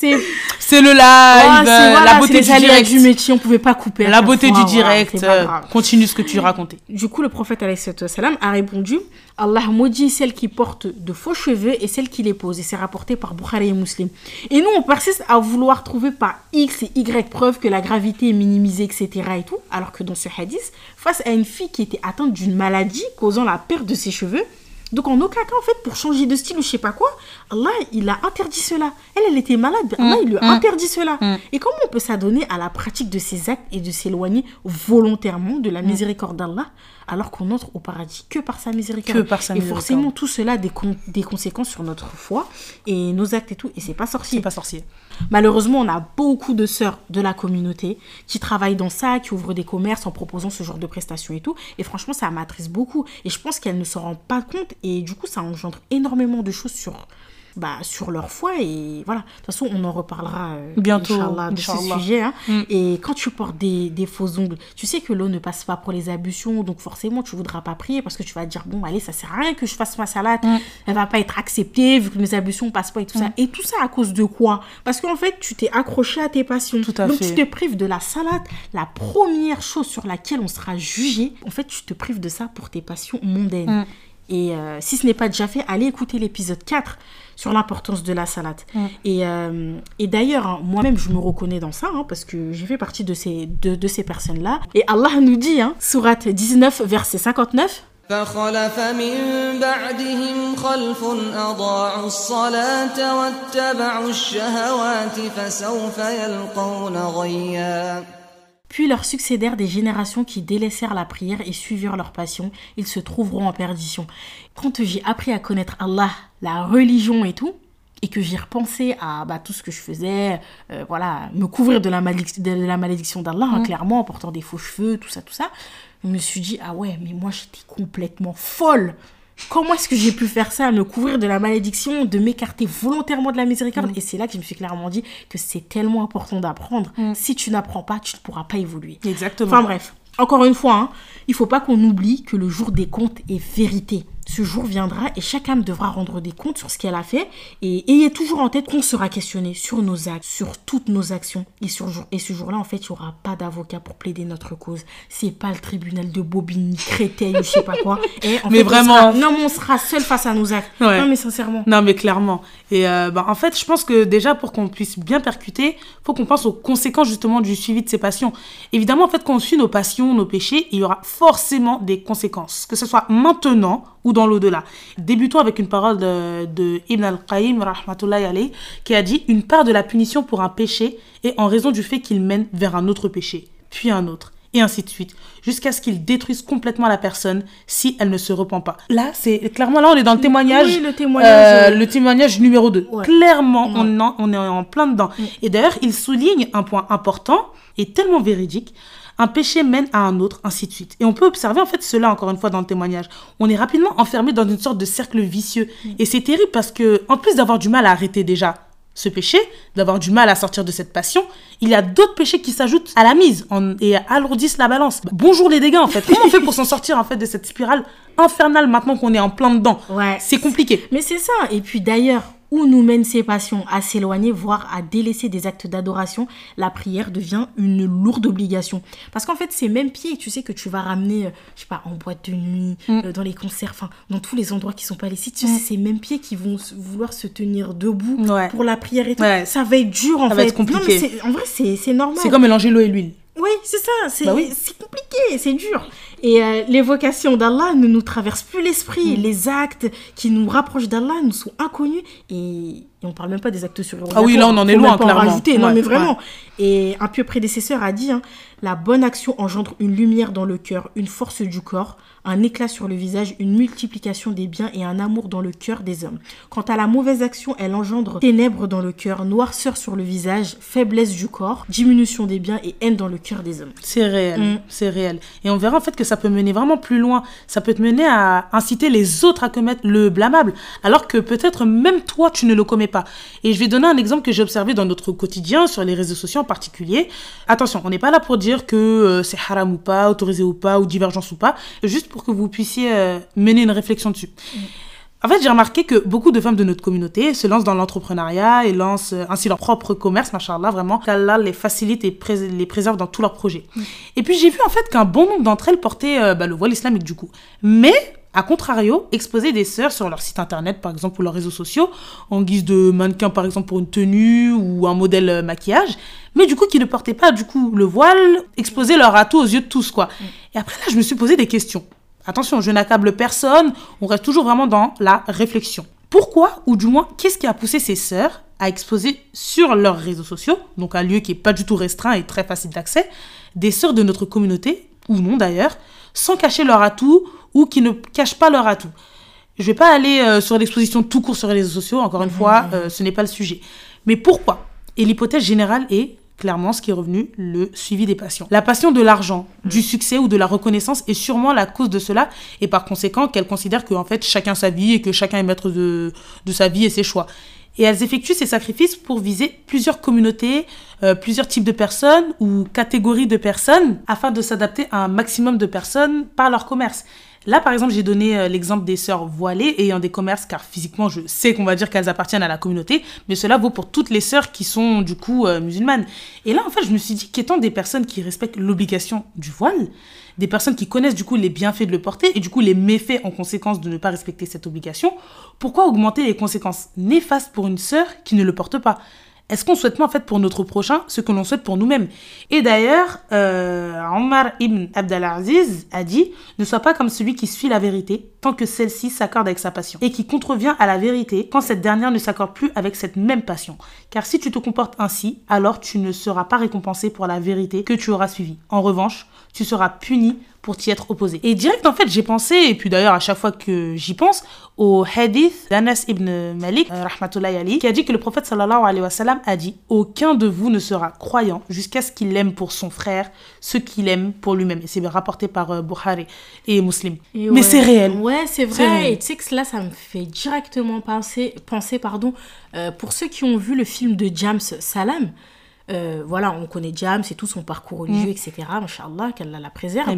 C'est C'est le live, euh, voilà, la beauté du direct. du métier, on pouvait pas couper. La beauté fois, du direct. euh, continue ce que tu racontais. Du coup, le prophète wassalam, a répondu Allah maudit celle qui porte de faux cheveux et celle qui les pose. Et c'est rapporté par Bukhari et Muslim. Et nous, on persiste à vouloir trouver par X et Y preuve que la gravité est minimisée, etc. et tout. Alors que dans ce hadith, face à une fille qui était atteinte d'une maladie causant la perte de ses cheveux, donc en aucun cas, en fait, pour changer de style ou je sais pas quoi, Allah, il a interdit cela. Elle, elle était malade, Allah, il lui a mm. interdit cela. Mm. Et comment on peut s'adonner à la pratique de ces actes et de s'éloigner volontairement de la miséricorde d'Allah? Alors qu'on entre au paradis que par sa miséricorde Que par sa Et miséricorde. forcément, tout cela a des, con- des conséquences sur notre foi et nos actes et tout. Et c'est pas sorcier. C'est pas sorcier. Malheureusement, on a beaucoup de sœurs de la communauté qui travaillent dans ça, qui ouvrent des commerces en proposant ce genre de prestations et tout. Et franchement, ça m'attriste beaucoup. Et je pense qu'elles ne s'en rendent pas compte. Et du coup, ça engendre énormément de choses sur, bah, sur leur foi. Et voilà. De toute façon, on en reparlera euh, Bientôt, Inch'Allah, de ce Inch'Allah. sujet. hein. Mm. Et quand tu portes des, des faux ongles, tu sais que l'eau ne passe pas pour les ablutions. Donc forcément, tu voudras pas prier parce que tu vas te dire, bon, allez, ça sert à rien que je fasse ma salade. Mm. Elle va pas être acceptée vu que mes ablutions passent pas et tout ça. Et tout ça à cause de quoi? Parce qu'en fait, tu t'es accroché à tes passions. Tout à Donc fait. tu te prives de la salade, la première chose sur laquelle on sera jugé. En fait, tu te prives de ça pour tes passions mondaines. Mm. Et euh, si ce n'est pas déjà fait, allez écouter l'épisode 4 sur l'importance de la salade. Mm. Et, euh, et d'ailleurs, hein, moi-même, je me reconnais dans ça, hein, parce que j'ai fait partie de ces, de, de ces personnes-là. Et Allah nous dit, hein, Sourate 19, verset 59, فخلف من بعدهم خلف أضاعوا الصلاة واتبعوا الشهوات فسوف يلقون غيا puis leur succédèrent des générations qui délaissèrent la prière et suivirent leur passion. Ils se trouveront en perdition. Quand j'ai appris à connaître Allah, la religion et tout, et que j'ai repensé à bah, tout ce que je faisais, euh, voilà, me couvrir de la, malédic- de la malédiction d'Allah, hein, clairement, en portant des faux cheveux, tout ça, tout ça, je me suis dit, ah ouais, mais moi j'étais complètement folle. Comment est-ce que j'ai pu faire ça, me couvrir de la malédiction, de m'écarter volontairement de la miséricorde Et c'est là que je me suis clairement dit que c'est tellement important d'apprendre. Si tu n'apprends pas, tu ne pourras pas évoluer. Exactement. Enfin bref, encore une fois, hein, il faut pas qu'on oublie que le jour des comptes est vérité. Ce jour viendra et chaque âme devra rendre des comptes sur ce qu'elle a fait. Et ayez toujours en tête qu'on sera questionné sur nos actes, sur toutes nos actions. Et, sur et ce jour-là, en fait, il n'y aura pas d'avocat pour plaider notre cause. C'est pas le tribunal de Bobigny, Créteil ou je sais pas quoi. [LAUGHS] Et en Mais fait, vraiment. sera- non, mais on sera seul face à nos actes. Ouais. Non, mais sincèrement. Non, mais clairement. Et euh, bah, en fait, je pense que déjà, pour qu'on puisse bien percuter, faut qu'on pense aux conséquences justement du suivi de ses passions. Évidemment, en fait, quand on suit nos passions, nos péchés, il y aura forcément des conséquences, que ce soit maintenant ou dans l'au-delà. Débutons avec une parole de, de Ibn al-Qayyim, rahmatullahi alayhi, qui a dit Une part de la punition pour un péché est en raison du fait qu'il mène vers un autre péché, puis un autre et ainsi de suite, jusqu'à ce qu'il détruise complètement la personne si elle ne se repent pas. Là, c'est clairement là, on est dans le témoignage, Oui, le témoignage, euh, euh, le témoignage numéro 2. Ouais. Clairement, Ouais. on, en- on est en plein dedans. Et d'ailleurs, il souligne un point important et tellement véridique. Un péché mène à un autre, ainsi de suite. Et on peut observer en fait cela encore une fois dans le témoignage. On est rapidement enfermé dans une sorte de cercle vicieux. Et c'est terrible parce que, en plus d'avoir du mal à arrêter déjà ce péché, d'avoir du mal à sortir de cette passion, il y a d'autres péchés qui s'ajoutent à la mise en- et alourdissent la balance. Bonjour les dégâts en fait. Comment on fait pour s'en sortir en fait de cette spirale infernale maintenant qu'on est en plein dedans? Ouais. C'est compliqué. Mais c'est ça. Et puis d'ailleurs, où nous mènent ces passions À s'éloigner, voire à délaisser des actes d'adoration, la prière devient une lourde obligation. Parce qu'en fait, ces mêmes pieds, tu sais, que tu vas ramener, euh, je sais pas, en boîte de nuit, Mm. euh, dans les concerts, enfin, dans tous les endroits qui sont pas les sites, tu sais, ces mêmes pieds qui vont vouloir se tenir debout Ouais. pour la prière et tout. Ouais. Ça va être dur, en Ça fait. va être compliqué. Non, mais en vrai, c'est normal. C'est comme mélanger l'eau et l'huile. Oui, c'est ça, c'est Bah oui. c'est compliqué, c'est dur. Et euh, l'évocation d'Allah ne nous traverse plus l'esprit. Les actes qui nous rapprochent d'Allah nous sont inconnus. Et, et on parle même pas des actes sur Ah oui, là, on en est loin, pas en clairement. rajouter. Non, mais vraiment. Et un pieux prédécesseur a dit hein, La bonne action engendre une lumière dans le cœur, une force du corps, un éclat sur le visage, une multiplication des biens et un amour dans le cœur des hommes. Quant à la mauvaise action, elle engendre ténèbres dans le cœur, noirceur sur le visage, faiblesse du corps, diminution des biens et haine dans le cœur des hommes. C'est réel, Mm. c'est réel. Et on verra en fait que ça peut mener vraiment plus loin. Ça peut te mener à inciter les autres à commettre le blâmable, alors que peut-être même toi, tu ne le commets pas. Et je vais donner un exemple que j'ai observé dans notre quotidien, sur les réseaux sociaux en particulier. Attention, on n'est pas là pour dire que euh, c'est haram ou pas, autorisé ou pas, ou divergence ou pas, juste pour que vous puissiez euh, mener une réflexion dessus. En fait, j'ai remarqué que beaucoup de femmes de notre communauté se lancent dans l'entrepreneuriat et lancent euh, ainsi leur propre commerce, machallah, vraiment, qu'Allah les facilite et les préserve dans tous leurs projets. Et puis j'ai vu en fait qu'un bon nombre d'entre elles portaient euh, bah, le voile islamique du coup. Mais, à contrario, exposaient des sœurs sur leur site internet, par exemple, ou leurs réseaux sociaux, en guise de mannequin, par exemple, pour une tenue ou un modèle euh, maquillage, mais du coup qui ne portaient pas du coup le voile, exposaient leur atout aux yeux de tous, quoi. Et après là, je me suis posé des questions. Attention, je n'accable personne, on reste toujours vraiment dans la réflexion. Pourquoi, ou du moins, qu'est-ce qui a poussé ces sœurs à exposer sur leurs réseaux sociaux, donc un lieu qui est pas du tout restreint et très facile d'accès, des sœurs de notre communauté, ou non d'ailleurs, sans cacher leur atout ou qui ne cachent pas leur atout? Je vais pas aller euh, sur l'exposition tout court sur les réseaux sociaux, encore une fois, euh, ce n'est pas le sujet. Mais pourquoi? Et l'hypothèse générale est clairement ce qui est revenu, le suivi des passions. La passion de l'argent, du succès ou de la reconnaissance est sûrement la cause de cela et par conséquent qu'elles considèrent que en fait chacun sa vie et que chacun est maître de, de sa vie et ses choix. Et elles effectuent ces sacrifices pour viser plusieurs communautés, euh, plusieurs types de personnes ou catégories de personnes afin de s'adapter à un maximum de personnes par leur commerce. Là, par exemple, j'ai donné euh, l'exemple des sœurs voilées ayant des commerces, car physiquement, je sais qu'on va dire qu'elles appartiennent à la communauté, mais cela vaut pour toutes les sœurs qui sont, du coup, euh, musulmanes. Et là, en fait, je me suis dit qu'étant des personnes qui respectent l'obligation du voile, des personnes qui connaissent, du coup, les bienfaits de le porter et, du coup, les méfaits en conséquence de ne pas respecter cette obligation, pourquoi augmenter les conséquences néfastes pour une sœur qui ne le porte pas? Est-ce qu'on souhaite pas en fait pour notre prochain ce que l'on souhaite pour nous-mêmes? Et d'ailleurs, euh, Omar ibn Abdelaziz a dit Ne sois pas comme celui qui suit la vérité tant que celle-ci s'accorde avec sa passion, et qui contrevient à la vérité quand cette dernière ne s'accorde plus avec cette même passion. Car si tu te comportes ainsi, alors tu ne seras pas récompensé pour la vérité que tu auras suivie. En revanche, tu seras puni pour t'y être opposé. Et direct, en fait, j'ai pensé, et puis d'ailleurs, à chaque fois que j'y pense, au hadith d'Anas ibn Malik, euh, alayhi, qui a dit que le prophète sallallahu alayhi wa sallam a dit Aucun de vous ne sera croyant jusqu'à ce qu'il aime pour son frère ce qu'il aime pour lui-même. Et c'est rapporté par euh, Bukhari et Muslim. Et Mais c'est réel. Ouais, c'est vrai. Et tu sais que là, ça me fait directement penser, penser pardon, euh, pour ceux qui ont vu le film de James Salam. Euh, voilà, on connaît James et tout son parcours religieux, etc. Machallah, qu'Allah la préserve.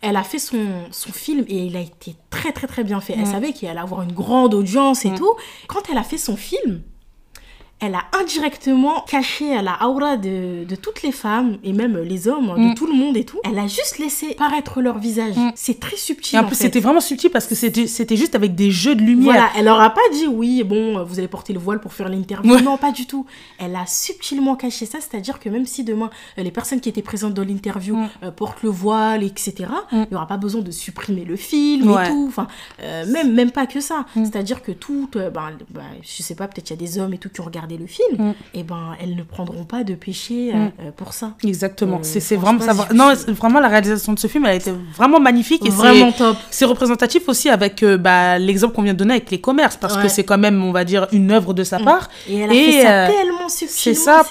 Elle a fait son, son film et il a été très très très bien fait. Elle savait qu'il allait avoir une grande audience et tout. Quand elle a fait son film, elle a indirectement caché la aura de, de toutes les femmes et même les hommes, de tout le monde et tout. Elle a juste laissé paraître leur visage. C'est très subtil. Et en plus, fait. c'était vraiment subtil parce que c'était c'était juste avec des jeux de lumière. Voilà, elle leur a pas dit oui, bon, vous allez porter le voile pour faire l'interview. Ouais. Non, pas du tout. Elle a subtilement caché ça, c'est-à-dire que même si demain euh, les personnes qui étaient présentes dans l'interview Mm. euh, portent le voile, etc., il n'y aura pas besoin de supprimer le film Ouais. et tout. Enfin, euh, même, même pas que ça. Mm. C'est-à-dire que tout, euh, ben, ben, je sais pas, peut-être il y a des hommes et tout qui ont le film, Mm. et ben elles ne prendront pas de péché euh, euh, pour ça. Exactement. Euh, c'est vraiment ça. va- Non, vraiment la réalisation de ce film, elle a été vraiment magnifique et Vraiment top. C'est représentatif aussi avec euh, bah, l'exemple qu'on vient de donner avec les commerces, parce que c'est quand même, on va dire, une œuvre de sa part. Et elle a fait ça euh, tellement c'est ça,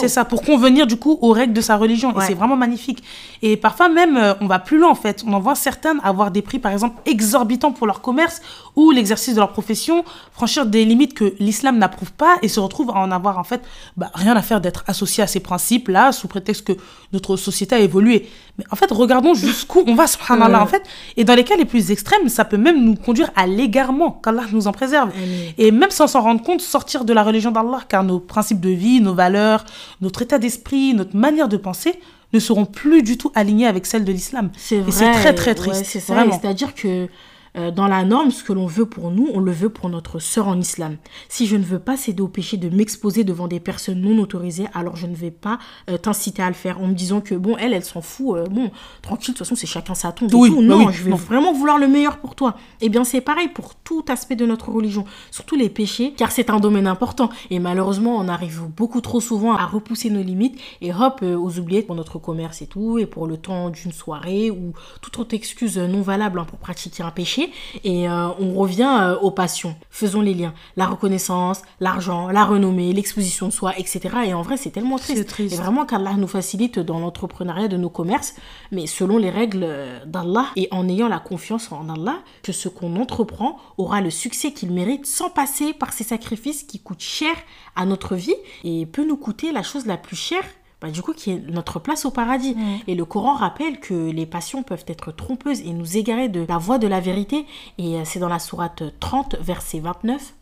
c'est ça, pour convenir du coup aux règles de sa religion. Et c'est vraiment magnifique. Et parfois même, on va plus loin en fait. On en voit certaines avoir des prix, par exemple, exorbitants pour leur commerce ou l'exercice de leur profession, franchir des limites que l'islam n'approuve pas et se retrouvent à en avoir en fait bah, rien à faire d'être associé à ces principes-là sous prétexte que notre société a évolué. Mais en fait, regardons jusqu'où on va, [LAUGHS] subhanallah, Ouais. en fait. Et dans les cas les plus extrêmes, ça peut même nous conduire à l'égarement, qu'Allah nous en préserve. Amen. Et même sans s'en rendre compte, sortir de la religion d'Allah, car nos principes de vie, nos valeurs, notre état d'esprit, notre manière de penser ne seront plus du tout alignés avec celles de l'islam. C'est Et vrai. c'est très, très ouais, triste, c'est ça. C'est-à-dire que Euh, dans la norme, ce que l'on veut pour nous, on le veut pour notre sœur en islam. Si je ne veux pas céder au péché de m'exposer devant des personnes non autorisées, alors je ne vais pas euh, t'inciter à le faire en me disant que bon, elle, elle s'en fout, euh, bon, tranquille, de toute façon, c'est chacun sa tombe. Oui, tout. bah non, oui, je vais non. vraiment vouloir le meilleur pour toi. Eh bien, c'est pareil pour tout aspect de notre religion, surtout les péchés, car c'est un domaine important. Et malheureusement, on arrive beaucoup trop souvent à repousser nos limites et hop, aux oubliettes pour notre commerce et tout, et pour le temps d'une soirée ou toute autre excuse non valable hein, pour pratiquer un péché. Et euh, on revient euh, aux passions. Faisons les liens. La reconnaissance, l'argent, la renommée, l'exposition de soi, etc. Et en vrai, c'est tellement triste. C'est triste. Et vraiment qu'Allah nous facilite dans l'entrepreneuriat de nos commerces, mais selon les règles euh, d'Allah et en ayant la confiance en Allah que ce qu'on entreprend aura le succès qu'il mérite sans passer par ces sacrifices qui coûtent cher à notre vie et peut nous coûter la chose la plus chère. Bah, du coup, qui est notre place au paradis. Mm. Et le Coran rappelle que les passions peuvent être trompeuses et nous égarer de la voie de la vérité. Et euh, c'est dans la sourate euh, 30, verset 29.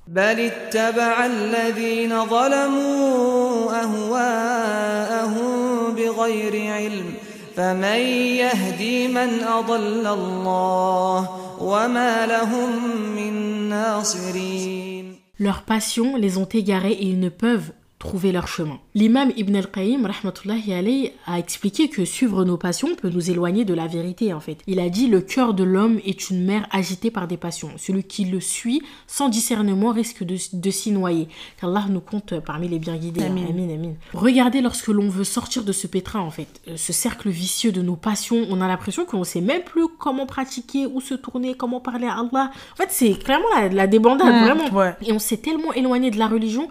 Leurs passions les ont égarés et ils ne peuvent trouver leur chemin. L'imam Ibn al-Qayyim a expliqué que suivre nos passions peut nous éloigner de la vérité en fait. Il a dit le cœur de l'homme est une mer agitée par des passions. Celui qui le suit sans discernement risque de, de s'y noyer. Qu'Allah nous compte parmi les bien guidés. Amin. Amin, amin. Regardez lorsque l'on veut sortir de ce pétrin en fait, euh, ce cercle vicieux de nos passions, on a l'impression qu'on sait même plus comment pratiquer, où se tourner, comment parler à Allah. En fait, c'est clairement la, la débandade, Mmh, vraiment. ouais. Et on s'est tellement éloigné de la religion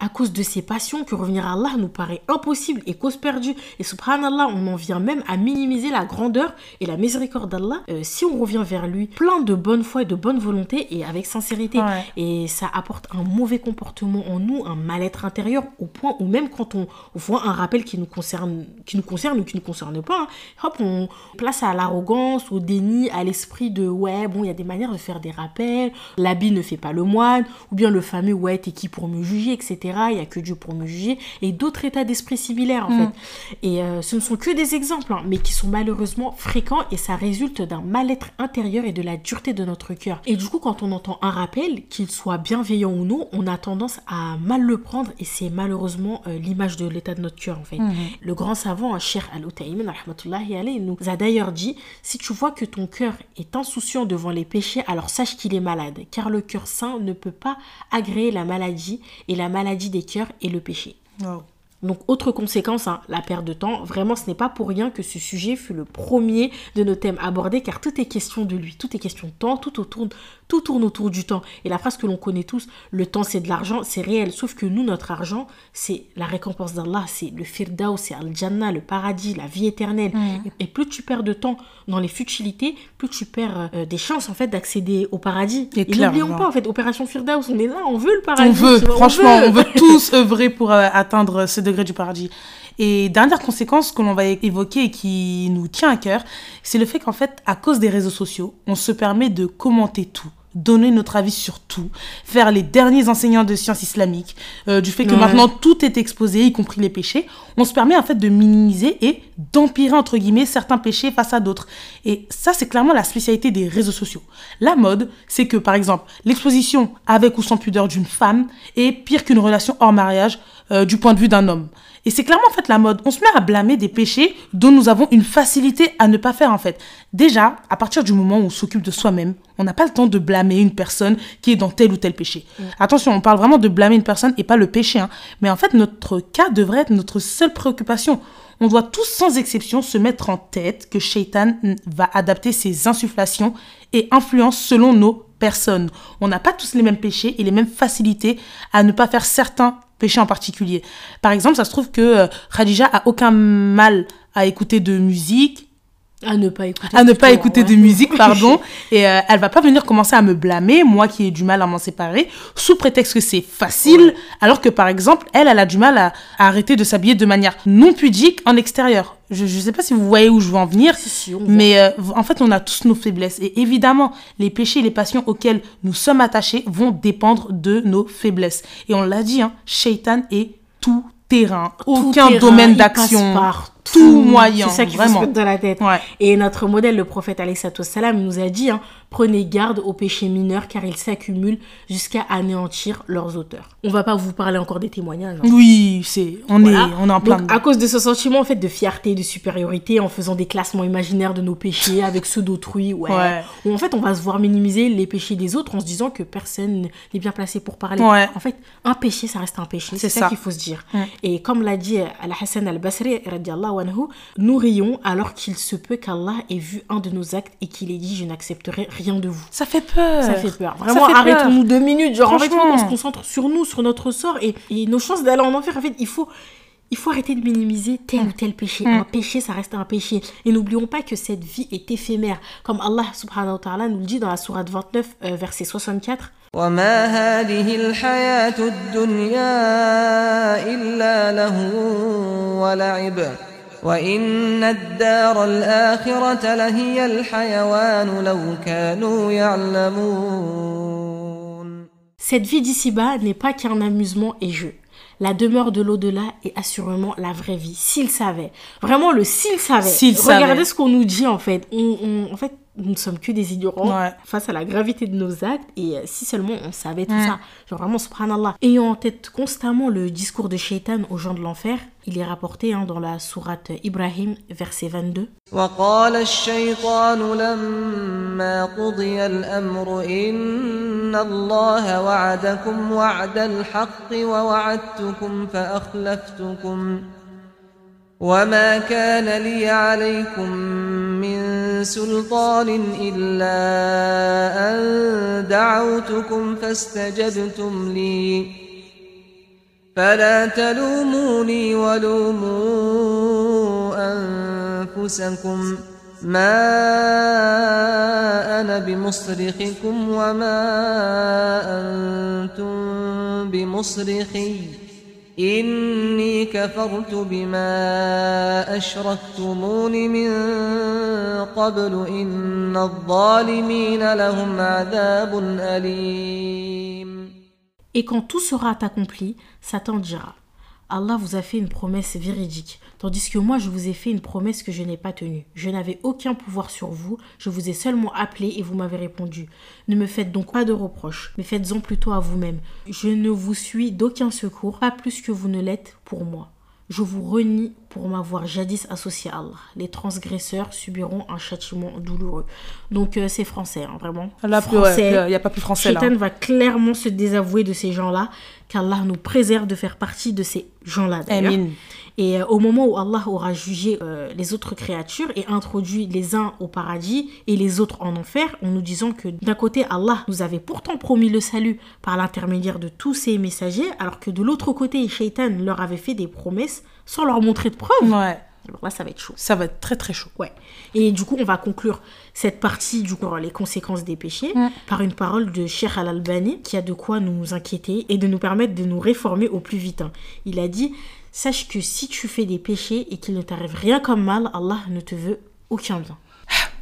à cause de ces passions que revenir à Allah nous paraît impossible et cause perdue. Et subhanallah, on en vient même à minimiser la grandeur et la miséricorde d'Allah euh, si on revient vers lui plein de bonne foi et de bonne volonté et avec sincérité. Ouais. Et ça apporte un mauvais comportement en nous, un mal-être intérieur au point où même quand on voit un rappel qui nous concerne, qui nous concerne ou qui ne nous concerne pas, hein, hop, on place à l'arrogance, au déni, à l'esprit de ouais, bon, il y a des manières de faire des rappels, l'habit ne fait pas le moine, ou bien le fameux ouais, t'es qui pour me juger, etc. Il y a que Dieu pour me juger, et d'autres états d'esprit similaires en Mm. fait. Et euh, ce ne sont que des exemples, hein, mais qui sont malheureusement fréquents et ça résulte d'un mal-être intérieur et de la dureté de notre cœur. Et du coup, quand on entend un rappel, qu'il soit bienveillant ou non, on a tendance à mal le prendre et c'est malheureusement euh, l'image de l'état de notre cœur en fait. Le grand savant, Cheikh Al-Utaymin, nous a d'ailleurs dit si tu vois que ton cœur est insouciant devant les péchés, alors sache qu'il est malade, car le cœur sain ne peut pas agréer la maladie et la maladie des cœurs est le péché. Donc, autre conséquence, hein, la perte de temps. Vraiment, ce n'est pas pour rien que ce sujet fut le premier de nos thèmes abordés, car tout est question de lui, tout est question de temps, tout, autour, tout tourne autour du temps. Et la phrase que l'on connaît tous, le temps c'est de l'argent, c'est réel. Sauf que nous, notre argent, c'est la récompense d'Allah, c'est le firdaus, c'est Al-Jannah, le paradis, la vie éternelle. Et, et plus tu perds de temps dans les futilités, plus tu perds euh, des chances en fait d'accéder au paradis. Et Et, n'oublions pas, en fait, Opération Firdaus, on est là, on veut le paradis. On veut, vois, franchement, on veut [LAUGHS] tous œuvrer pour euh, atteindre ce degré du paradis. Et dernière conséquence que l'on va évoquer et qui nous tient à cœur, c'est le fait qu'en fait, à cause des réseaux sociaux, on se permet de commenter tout donner notre avis sur tout, faire les derniers enseignants de sciences islamiques, euh, du fait que Ouais. maintenant tout est exposé, y compris les péchés, on se permet en fait de minimiser et d'empirer entre guillemets certains péchés face à d'autres. Et ça, c'est clairement la spécialité des réseaux sociaux. La mode, c'est que par exemple, l'exposition avec ou sans pudeur d'une femme est pire qu'une relation hors mariage euh, du point de vue d'un homme. Et c'est clairement en fait la mode. On se met à blâmer des péchés dont nous avons une facilité à ne pas faire en fait. Déjà, à partir du moment où on s'occupe de soi-même, on n'a pas le temps de blâmer une personne qui est dans tel ou tel péché. Attention, on parle vraiment de blâmer une personne et pas le péché. hein. Mais en fait, notre cas devrait être notre seule préoccupation. On doit tous sans exception se mettre en tête que Shaitan mm, va adapter ses insufflations et influences selon nos personnes. On n'a pas tous les mêmes péchés et les mêmes facilités à ne pas faire certains péchés en particulier. Par exemple, ça se trouve que euh, Khadija a aucun mal à écouter de musique, À ne pas écouter. à ne pas écouter ouais. de musique, [LAUGHS] pardon, et euh, elle va pas venir commencer à me blâmer, moi qui ai du mal à m'en séparer, sous prétexte que c'est facile, alors que par exemple, elle, elle a du mal à, à arrêter de s'habiller de manière non pudique en extérieur. Je, je sais pas si vous voyez où je veux en venir, Si, si, mais euh, en fait, on a tous nos faiblesses. Et évidemment, les péchés et les passions auxquels nous sommes attachés vont dépendre de nos faiblesses. Et on l'a dit, hein, Shaitan est tout terrain, Tout aucun terrain, domaine d'action, tout moyen, C'est ça qu'il faut se mettre dans la tête. Ouais. Et notre modèle, le prophète salam, nous a dit hein, Prenez garde aux péchés mineurs car ils s'accumulent jusqu'à anéantir leurs auteurs. On va pas vous parler encore des témoignages. hein. Oui, c'est on Voilà. est on est en plein Donc, à cause de ce sentiment en fait de fierté, de supériorité, en faisant des classements imaginaires de nos péchés avec ceux d'autrui, ouais. Ouais. Où en fait on va se voir minimiser les péchés des autres en se disant que personne n'est bien placé pour parler. Ouais. En fait, un péché ça reste un péché, C'est ça, ça. qu'il faut se dire. Mm. Et comme l'a dit Al-Hassan al-Basri, radiallahu anhu, nous rions alors qu'il se peut qu'Allah ait vu un de nos actes et qu'il ait dit je n'accepterai rien de vous. Ça fait peur. Ça fait peur. Vraiment, arrêtons-nous deux minutes. Genre, en fait, Franchement. se concentre sur nous, sur notre sort et, et nos chances d'aller en enfer. En fait, il faut, il faut arrêter de minimiser tel ou tel péché. Mm. Un péché, ça reste un péché. Et n'oublions pas que cette vie est éphémère. Comme Allah subhanahu wa ta'ala nous le dit dans la sourate 29, euh, verset 64. وما هذه الحياة الدنيا إلا له ولعب وإن الدار الآخرة لهي الحيوان لو كانوا يعلمون Cette vie d'ici-bas n'est pas qu'un amusement et jeu. La demeure de l'au-delà est assurément la vraie vie. S'ils savaient. Vraiment, le s'ils savaient. S'ils Regardez savaient. ce qu'on nous dit en fait. On, on- en fait, nous ne sommes que des ignorants Ouais. face à la gravité de nos actes. Et euh, si seulement on savait tout Mm. ça. Genre vraiment, subhanallah. Ayant en tête constamment le discours de Shaitan aux gens de l'enfer, il est rapporté hein, dans la sourate Ibrahim, verset 22. وقال الشيطان لما قضي الأمر إن الله وعدكم وعد الحق ووعدتكم فأخلفتكم وما كان لي عليكم من سلطان إلا أن دعوتكم فاستجبتم لي. فلا تلوموني ولوموا أنفسكم. ما أنا بمصرخكم وما أنتم بمصرخي. إني كفرت بما أشركتمون من قبل إن الظالمين لهم عذاب أليم Et quand tout sera accompli, Satan dira Allah vous a fait une promesse véridique, tandis que moi je vous ai fait une promesse que je n'ai pas tenue. Je n'avais aucun pouvoir sur vous, je vous ai seulement appelé et vous m'avez répondu. Ne me faites donc pas de reproches, mais faites-en plutôt à vous-même. Je ne vous suis d'aucun secours, pas plus que vous ne l'êtes pour moi. Je vous renie pour m'avoir jadis associé à Allah. Les transgresseurs subiront un châtiment douloureux. Donc euh, c'est français, hein, vraiment. Là, plus, Français. ouais, il y a pas plus français là. Shaitan va clairement se désavouer de ces gens-là, qu'Allah nous préserve de faire partie de ces gens-là. Amin. Et euh, au moment où Allah aura jugé euh, les autres créatures et introduit les uns au paradis et les autres en enfer, en nous disant que d'un côté Allah nous avait pourtant promis le salut par l'intermédiaire de tous ces messagers, alors que de l'autre côté Shaitan leur avait fait des promesses sans leur montrer de preuves. Ouais. Alors là ça va être chaud. Ça va être très très chaud. Ouais. Et du coup, on va conclure cette partie du coup, les conséquences des péchés par une parole de Cheikh Al-Albani qui a de quoi nous inquiéter et de nous permettre de nous réformer au plus vite. hein. Il a dit Sache que si tu fais des péchés et qu'il ne t'arrive rien comme mal, Allah ne te veut aucun bien.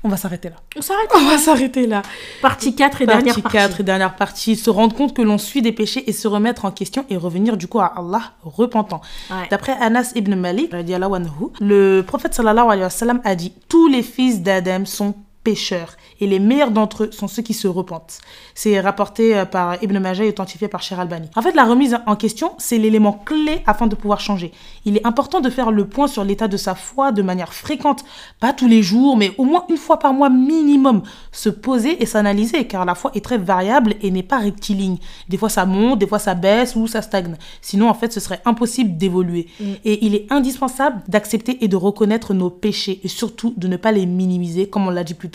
On va s'arrêter là. On s'arrête. On va s'arrêter là. Partie 4 et Partie dernière partie. 4 et dernière partie. Se rendre compte que l'on suit des péchés et se remettre en question et revenir du coup à Allah repentant. Ouais. D'après Anas ibn Malik, le prophète sallallahu alayhi wa sallam a dit Tous les fils d'Adam sont pécheurs et les meilleurs d'entre eux sont ceux qui se repentent. C'est rapporté euh, par Ibn Majah et authentifié par Cher Albani. En fait, la remise en question, c'est l'élément clé afin de pouvoir changer. Il est important de faire le point sur l'état de sa foi de manière fréquente, pas tous les jours, mais au moins une fois par mois minimum. Se poser et s'analyser, car la foi est très variable et n'est pas rectiligne. Des fois ça monte, des fois ça baisse ou ça stagne. Sinon, en fait, ce serait impossible d'évoluer. Et il est indispensable d'accepter et de reconnaître nos péchés et surtout de ne pas les minimiser, comme on l'a dit plus tôt.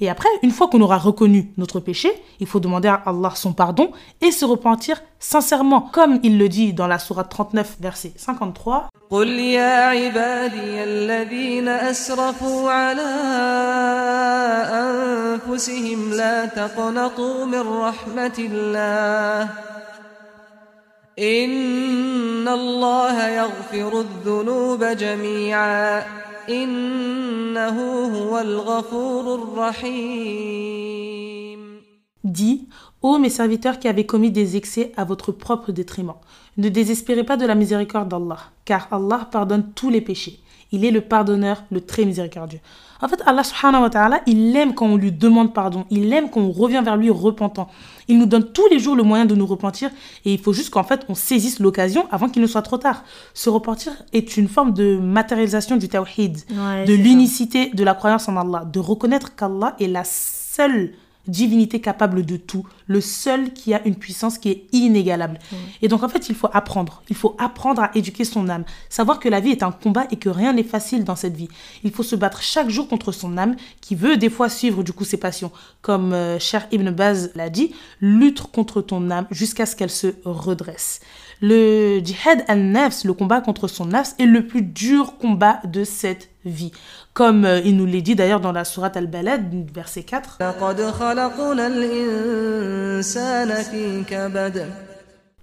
Et après, une fois qu'on aura reconnu notre péché, il faut demander à Allah son pardon et se repentir sincèrement, comme il le dit dans la sourate 39, verset 53. قل يا عبادي الذين أسرفوا على أنفسهم لا تقنطوا من رحمة الله إن الله يغفر الذنوب جميعا Dis, ô mes serviteurs qui avez commis des excès à votre propre détriment, ne désespérez pas de la miséricorde d'Allah, car Allah pardonne tous les péchés. Il est le pardonneur, le très miséricordieux. En fait, Allah subhanahu wa ta'ala, il aime quand on lui demande pardon, il aime quand on revient vers lui repentant. Il nous donne tous les jours le moyen de nous repentir et il faut juste qu'en fait, on saisisse l'occasion avant qu'il ne soit trop tard. Se repentir est une forme de matérialisation du tawhid, Ouais, de l'unicité de la croyance en Allah, de reconnaître qu'Allah est la seule divinité capable de tout, le seul qui a une puissance qui est inégalable. Et donc en fait, il faut apprendre. Il faut apprendre à éduquer son âme, savoir que la vie est un combat et que rien n'est facile dans cette vie. Il faut se battre chaque jour contre son âme qui veut des fois suivre du coup ses passions. Comme euh, Cher Ibn Baz l'a dit, lutte contre ton âme jusqu'à ce qu'elle se redresse. Le jihad al-nafs, le combat contre son nafs, est le plus dur combat de cette vie comme euh, il nous l'est dit d'ailleurs dans la sourate Al-Balad, verset 4.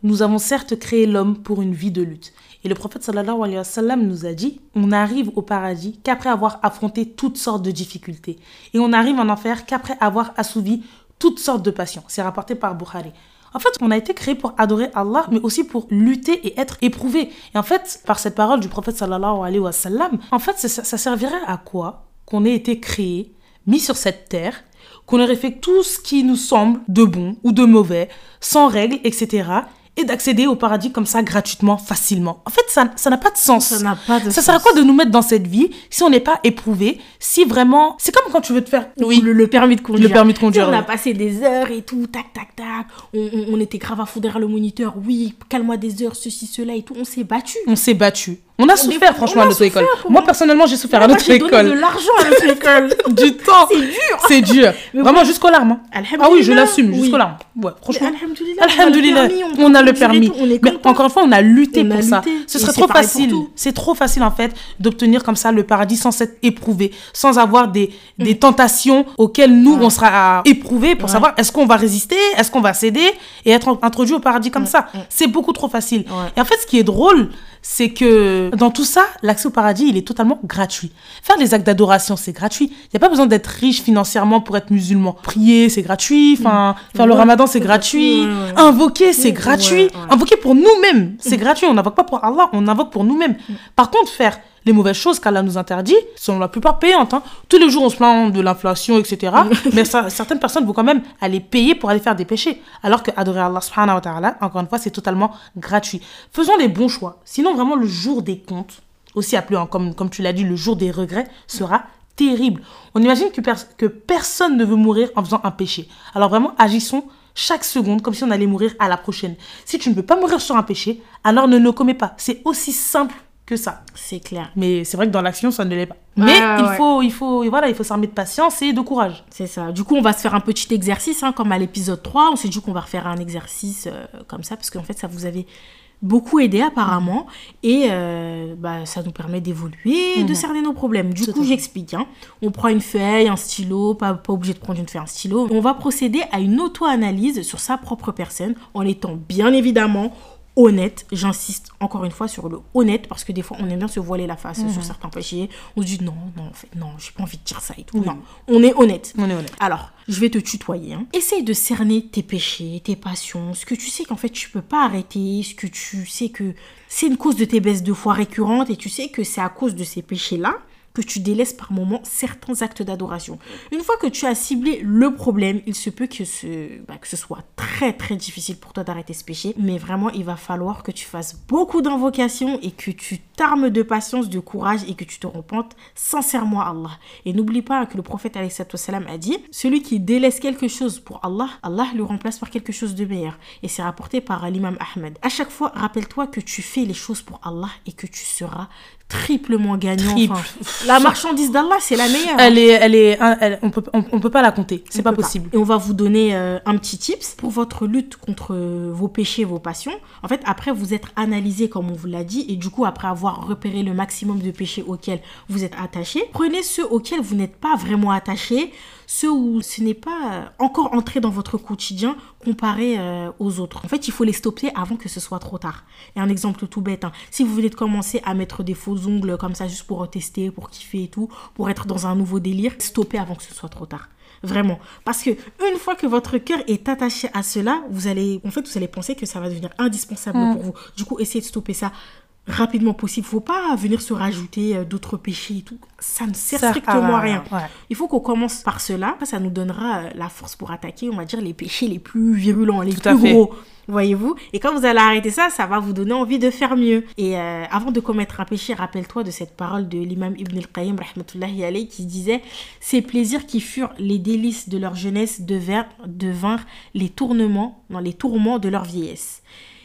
Nous avons certes créé l'homme pour une vie de lutte. Et le prophète nous a dit on n'arrive au paradis qu'après avoir affronté toutes sortes de difficultés. Et on n'arrive en enfer qu'après avoir assouvi toutes sortes de passions. C'est rapporté par Bukhari. En fait, on a été créé pour adorer Allah, mais aussi pour lutter et être éprouvé. Et en fait, par cette parole du prophète sallallahu alayhi wa en fait, ça, ça servirait à quoi qu'on ait été créé, mis sur cette terre, qu'on aurait fait tout ce qui nous semble de bon ou de mauvais, sans règles, etc. Et d'accéder au paradis comme ça gratuitement, facilement. En fait, ça ça n'a pas de sens. Ça n'a pas de Ça sert à sens. quoi de nous mettre dans cette vie si on n'est pas éprouvé, si vraiment... C'est comme quand tu veux te faire... Oui, le, le permis de conduire. Le permis de conduire, on a passé des heures et tout, tac, tac, tac. On, on- on était grave à fond derrière le moniteur. Oui, calme-moi des heures, ceci, cela et tout. On s'est battu. On s'est battu. On a souffert, franchement, a à notre école. Moi, on- personnellement, j'ai souffert à notre donné de école. l'argent à notre [LAUGHS] école. Du temps. C'est dur. C'est dur. Mais Vraiment, bon. jusqu'aux larmes. hein. Ah oui, je l'assume, Oui. jusqu'aux larmes. Ouais, franchement. Alhamdulillah, on a le permis. On est Mais content. encore une fois, on a lutté On a pour ça. lutté. Ce serait trop facile. C'est trop facile en fait d'obtenir comme ça le paradis sans s'être éprouvé, sans avoir des, des tentations auxquelles nous on sera éprouvés pour Mm. Ouais. savoir est-ce qu'on va résister, est-ce qu'on va céder et être introduit au paradis comme ça. C'est beaucoup trop facile. Mm. Et en fait, ce qui est drôle, c'est que dans tout ça, l'accès au paradis, il est totalement gratuit. Faire les actes d'adoration, c'est gratuit. Il n'y a pas besoin d'être riche financièrement pour être musulman. Prier, c'est gratuit. Enfin, faire le Mm. Ramadan, c'est gratuit. Invoquer, c'est gratuit. Invoquer pour nous-mêmes, c'est gratuit. On n'invoque pas pour Allah, on invoque pour nous-mêmes. Par contre, faire les mauvaises choses qu'Allah nous interdit sont la plupart payantes. hein. Tous les jours, on se plaint de l'inflation, etc. [LAUGHS] Mais ça- certaines personnes vont quand même aller payer pour aller faire des péchés. Alors que adorer Allah subhanahu wa ta'ala, encore une fois, c'est totalement gratuit. Faisons les bons choix. Sinon, vraiment, le jour des comptes, aussi appelé, hein, comme, comme tu l'as dit, le jour des regrets, sera terrible. On imagine que, pers- que personne ne veut mourir en faisant un péché. Alors vraiment, agissons chaque seconde comme si on allait mourir à la prochaine. Si tu ne veux pas mourir sur un péché, alors ne le commets pas. C'est aussi simple que ça. C'est clair. Mais c'est vrai que dans l'action, ça ne l'est pas. Ouais, Mais ouais, il ouais. faut, il faut, voilà, il faut s'armer de patience et de courage. C'est ça. Du coup, on va se faire un petit exercice, hein, comme à l'épisode 3. On s'est dit qu'on va refaire un exercice euh, comme ça, parce qu'en fait, ça vous avait beaucoup aidé apparemment. Et euh, bah, ça nous permet d'évoluer et de cerner nos problèmes. Du coup, j'explique. hein. On prend une feuille, un stylo, pas, pas obligé de prendre une feuille, un stylo. On va procéder à une auto-analyse sur sa propre personne, en étant bien évidemment honnête. J'insiste encore une fois sur le honnête, parce que des fois, on aime bien se voiler la face sur certains péchés. On se dit non, non, en fait, non, j'ai pas envie de dire ça et tout. Non, on est honnête. On est honnête. Alors, je vais te tutoyer. hein. Essaye de cerner tes péchés, tes passions, ce que tu sais qu'en fait tu peux pas arrêter, ce que tu sais que c'est une cause de tes baisses de foi récurrentes et tu sais que c'est à cause de ces péchés-là que tu délaisses par moments certains actes d'adoration. Une fois que tu as ciblé le problème, il se peut que ce, bah, que ce soit très très difficile pour toi d'arrêter ce péché, mais vraiment il va falloir que tu fasses beaucoup d'invocations et que tu t'armes de patience, de courage et que tu te repentes sincèrement à Allah. Et n'oublie pas que le prophète a dit celui qui délaisse quelque chose pour Allah, Allah le remplace par quelque chose de meilleur. Et c'est rapporté par l'imam Ahmed. À chaque fois, rappelle-toi que tu fais les choses pour Allah et que tu seras triplement gagnant. Triple. Enfin, la marchandise d'Allah, c'est la meilleure. Elle est, elle est, elle- on peut, on, on peut pas la compter. C'est pas possible. Et on va vous donner euh, un petit tips pour votre lutte contre euh, vos péchés, vos passions. En fait, après vous êtes analysé comme on vous l'a dit, et du coup, après avoir repéré le maximum de péchés auxquels vous êtes attaché, prenez ceux auxquels vous n'êtes pas vraiment attaché, ceux où ce n'est pas euh, encore entré dans votre quotidien comparé euh, aux autres. En fait, il faut les stopper avant que ce soit trop tard. Et un exemple tout bête, hein. si vous venez de commencer à mettre des faux ongles comme ça juste pour tester, pour kiffer et tout, pour être dans un nouveau délire, stoppez avant que ce soit trop tard. Vraiment. Parce que une fois que votre cœur est attaché à cela, vous allez, en fait, vous allez penser que ça va devenir indispensable pour vous. Du coup, essayez de stopper ça rapidement possible. Faut pas venir se rajouter euh, d'autres péchés et tout. Ça ne sert Ça strictement à à rien. ouais. Il faut qu'on commence par cela. Ça nous donnera euh, la force pour attaquer, on va dire, les péchés les plus virulents, les Tout plus gros. Voyez-vous? Et quand vous allez arrêter ça, ça va vous donner envie de faire mieux. Et euh, avant de commettre un péché, rappelle-toi de cette parole de l'imam Ibn al-Qayyim, rahmatullahi qui disait « Ces plaisirs qui furent les délices de leur jeunesse devinrent, devinrent les tournements, non, les tourments de leur vieillesse. »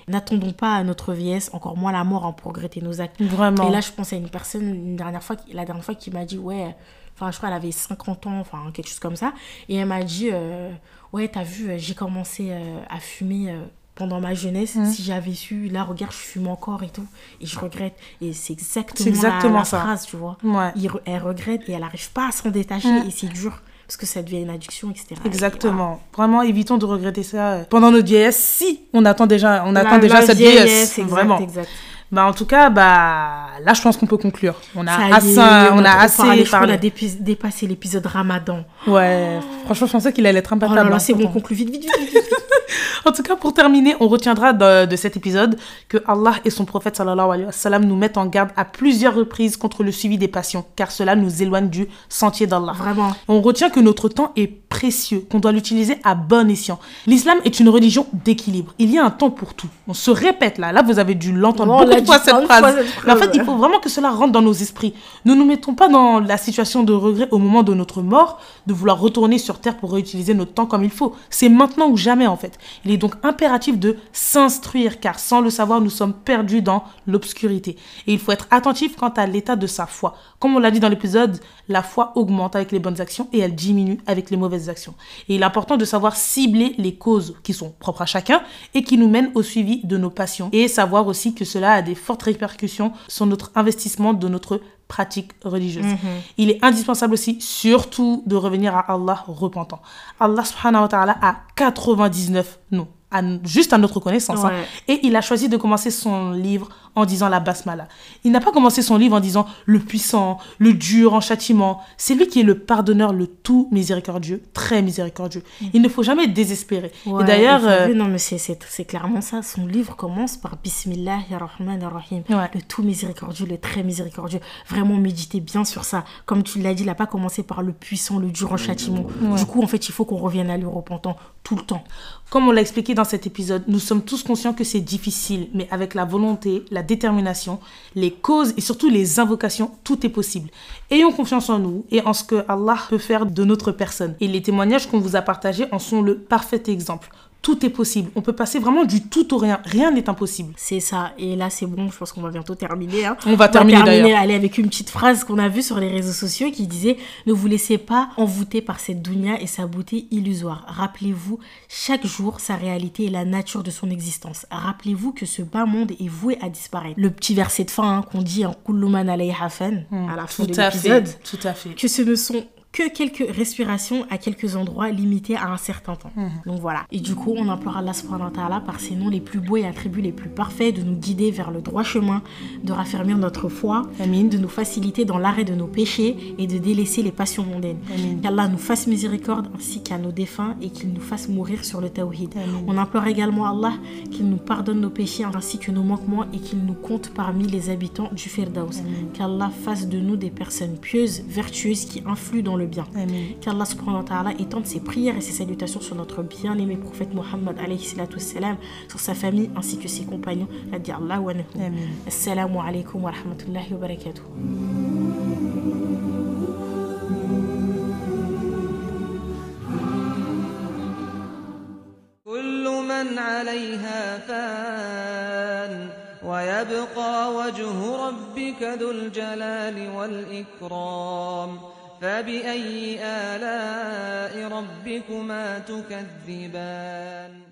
N'attendons pas à notre vieillesse, encore moins la mort, hein, pour regretter nos actes. Vraiment. Et là, je pense à une personne, une dernière fois, la dernière fois, qui m'a dit, ouais, enfin, je crois qu'elle avait 50 ans, enfin, quelque chose comme ça. Et elle m'a dit, euh, ouais, t'as vu, j'ai commencé euh, à fumer euh, pendant ma jeunesse. Mhm. Si j'avais su, là, regarde, je fume encore et tout. Et je regrette. Et c'est exactement, la, la ça. phrase, tu vois. Ouais. Il elle regrette et elle n'arrive pas à s'en détacher. Mhm. Et c'est dur. Parce que ça devient une addiction, etc. Et. Exactement. Vraiment, évitons de regretter ça euh, pendant notre vieillesse. Si on attend déjà, on La- attend déjà la cette vieillesse, exact, vraiment. exact. Bah, en tout cas, bah, là, je pense qu'on peut conclure. On a Ça assez, est, on a assez parlé. Parlé. a dépassé l'épisode Ramadan. Ouais. Franchement, je pensais qu'il allait être Oh imbattable. là là, hein, c'est bon, pourtant. conclue vite, vite, vite, vite. [LAUGHS] En tout cas, pour terminer, on retiendra de, de cet épisode que Allah et son prophète sallallahu alayhi wa sallam nous mettent en garde à plusieurs reprises contre le suivi des passions, car cela nous éloigne du sentier d'Allah. Vraiment. On retient que notre temps est précieux, qu'on doit l'utiliser à bon escient. L'islam est une religion d'équilibre. Il y a un temps pour tout. On se répète là. Là, vous avez dû l'entendre Bon, on beaucoup de fois cette phrase. fois, Mais en fait, il faut vraiment que cela rentre dans nos esprits. Ne nous mettons pas dans la situation de regret au moment de notre mort, de vouloir retourner sur Terre pour réutiliser notre temps comme il faut. C'est maintenant ou jamais en fait. Il est donc impératif de s'instruire car sans le savoir, nous sommes perdus dans l'obscurité. Et il faut être attentif quant à l'état de sa foi. Comme on l'a dit dans l'épisode, la foi augmente avec les bonnes actions et elle diminue avec les mauvaises actions. Et il est important de savoir cibler les causes qui sont propres à chacun et qui nous mènent au suivi de nos passions. Et savoir aussi que cela a des fortes répercussions sur notre investissement de notre pratique religieuse. Il est indispensable aussi, surtout, de revenir à Allah repentant. Allah subhanahu wa ta'ala a 99 noms. À- juste à notre connaissance. hein. Et il a choisi de commencer son livre en disant la basmala. Il n'a pas commencé son livre en disant le puissant, le dur en châtiment. C'est lui qui est le pardonneur, le tout miséricordieux, très miséricordieux. Il ne faut jamais désespérer. Ouais, et d'ailleurs, euh, non, mais c'est- clairement ça. Son livre commence par Bismillahirrahmanirrahim. Ouais. Le tout miséricordieux, le très miséricordieux. Vraiment méditez bien sur ça. Comme tu l'as dit, il n'a pas commencé par le puissant, le dur en châtiment. Du coup, en fait, il faut qu'on revienne à lui repentant tout le temps. Comme on l'a expliqué dans cet épisode, nous sommes tous conscients que c'est difficile, mais avec la volonté, la détermination, les causes et surtout les invocations, tout est possible. Ayons confiance en nous et en ce que Allah peut faire de notre personne. Et les témoignages qu'on vous a partagés en sont le parfait exemple. Tout est possible. On peut passer vraiment du tout au rien. Rien n'est impossible. C'est ça. Et là, c'est bon. Je pense qu'on va bientôt terminer. hein. On va terminer, d'ailleurs. Allez, avec une petite phrase qu'on a vue sur les réseaux sociaux qui disait Ne vous laissez pas envoûter par cette dunya et sa beauté illusoire. Rappelez-vous chaque jour sa réalité et la nature de son existence. Rappelez-vous que ce bas monde est voué à disparaître. Le petit verset de fin hein, qu'on dit en Kulluman alayha fan à la fin Tout de l'épisode. Tout à fait. que ce ne sont que quelques respirations à quelques endroits limités à un certain temps. Donc voilà. Et du coup, on implore Allah subhanahu wa par ses noms les plus beaux et attributs les plus parfaits de nous guider vers le droit chemin, de raffermir notre foi, de nous faciliter dans l'arrêt de nos péchés et de délaisser les passions mondaines. Qu'Allah nous fasse miséricorde ainsi qu'à nos défunts et qu'il nous fasse mourir sur le tawhid. On implore également Allah qu'il nous pardonne nos péchés ainsi que nos manquements et qu'il nous compte parmi les habitants du Firdaus. Qu'Allah fasse de nous des personnes pieuses, vertueuses qui influent dans le bien. Amin. Qu'Allah subhanahu wa ta'ala étende ses prières et ses salutations sur notre bien-aimé prophète Muhammad alayhi salatu wassalam, sur sa famille ainsi que ses compagnons. Allah wa anhu. Amin. Assalamu alaikum wa rahmatullahi wa barakatuh. كل من عليها فان ويبقى وجه ربك ذو الجلال والإكرام فبأي آلاء ربكما تكذبان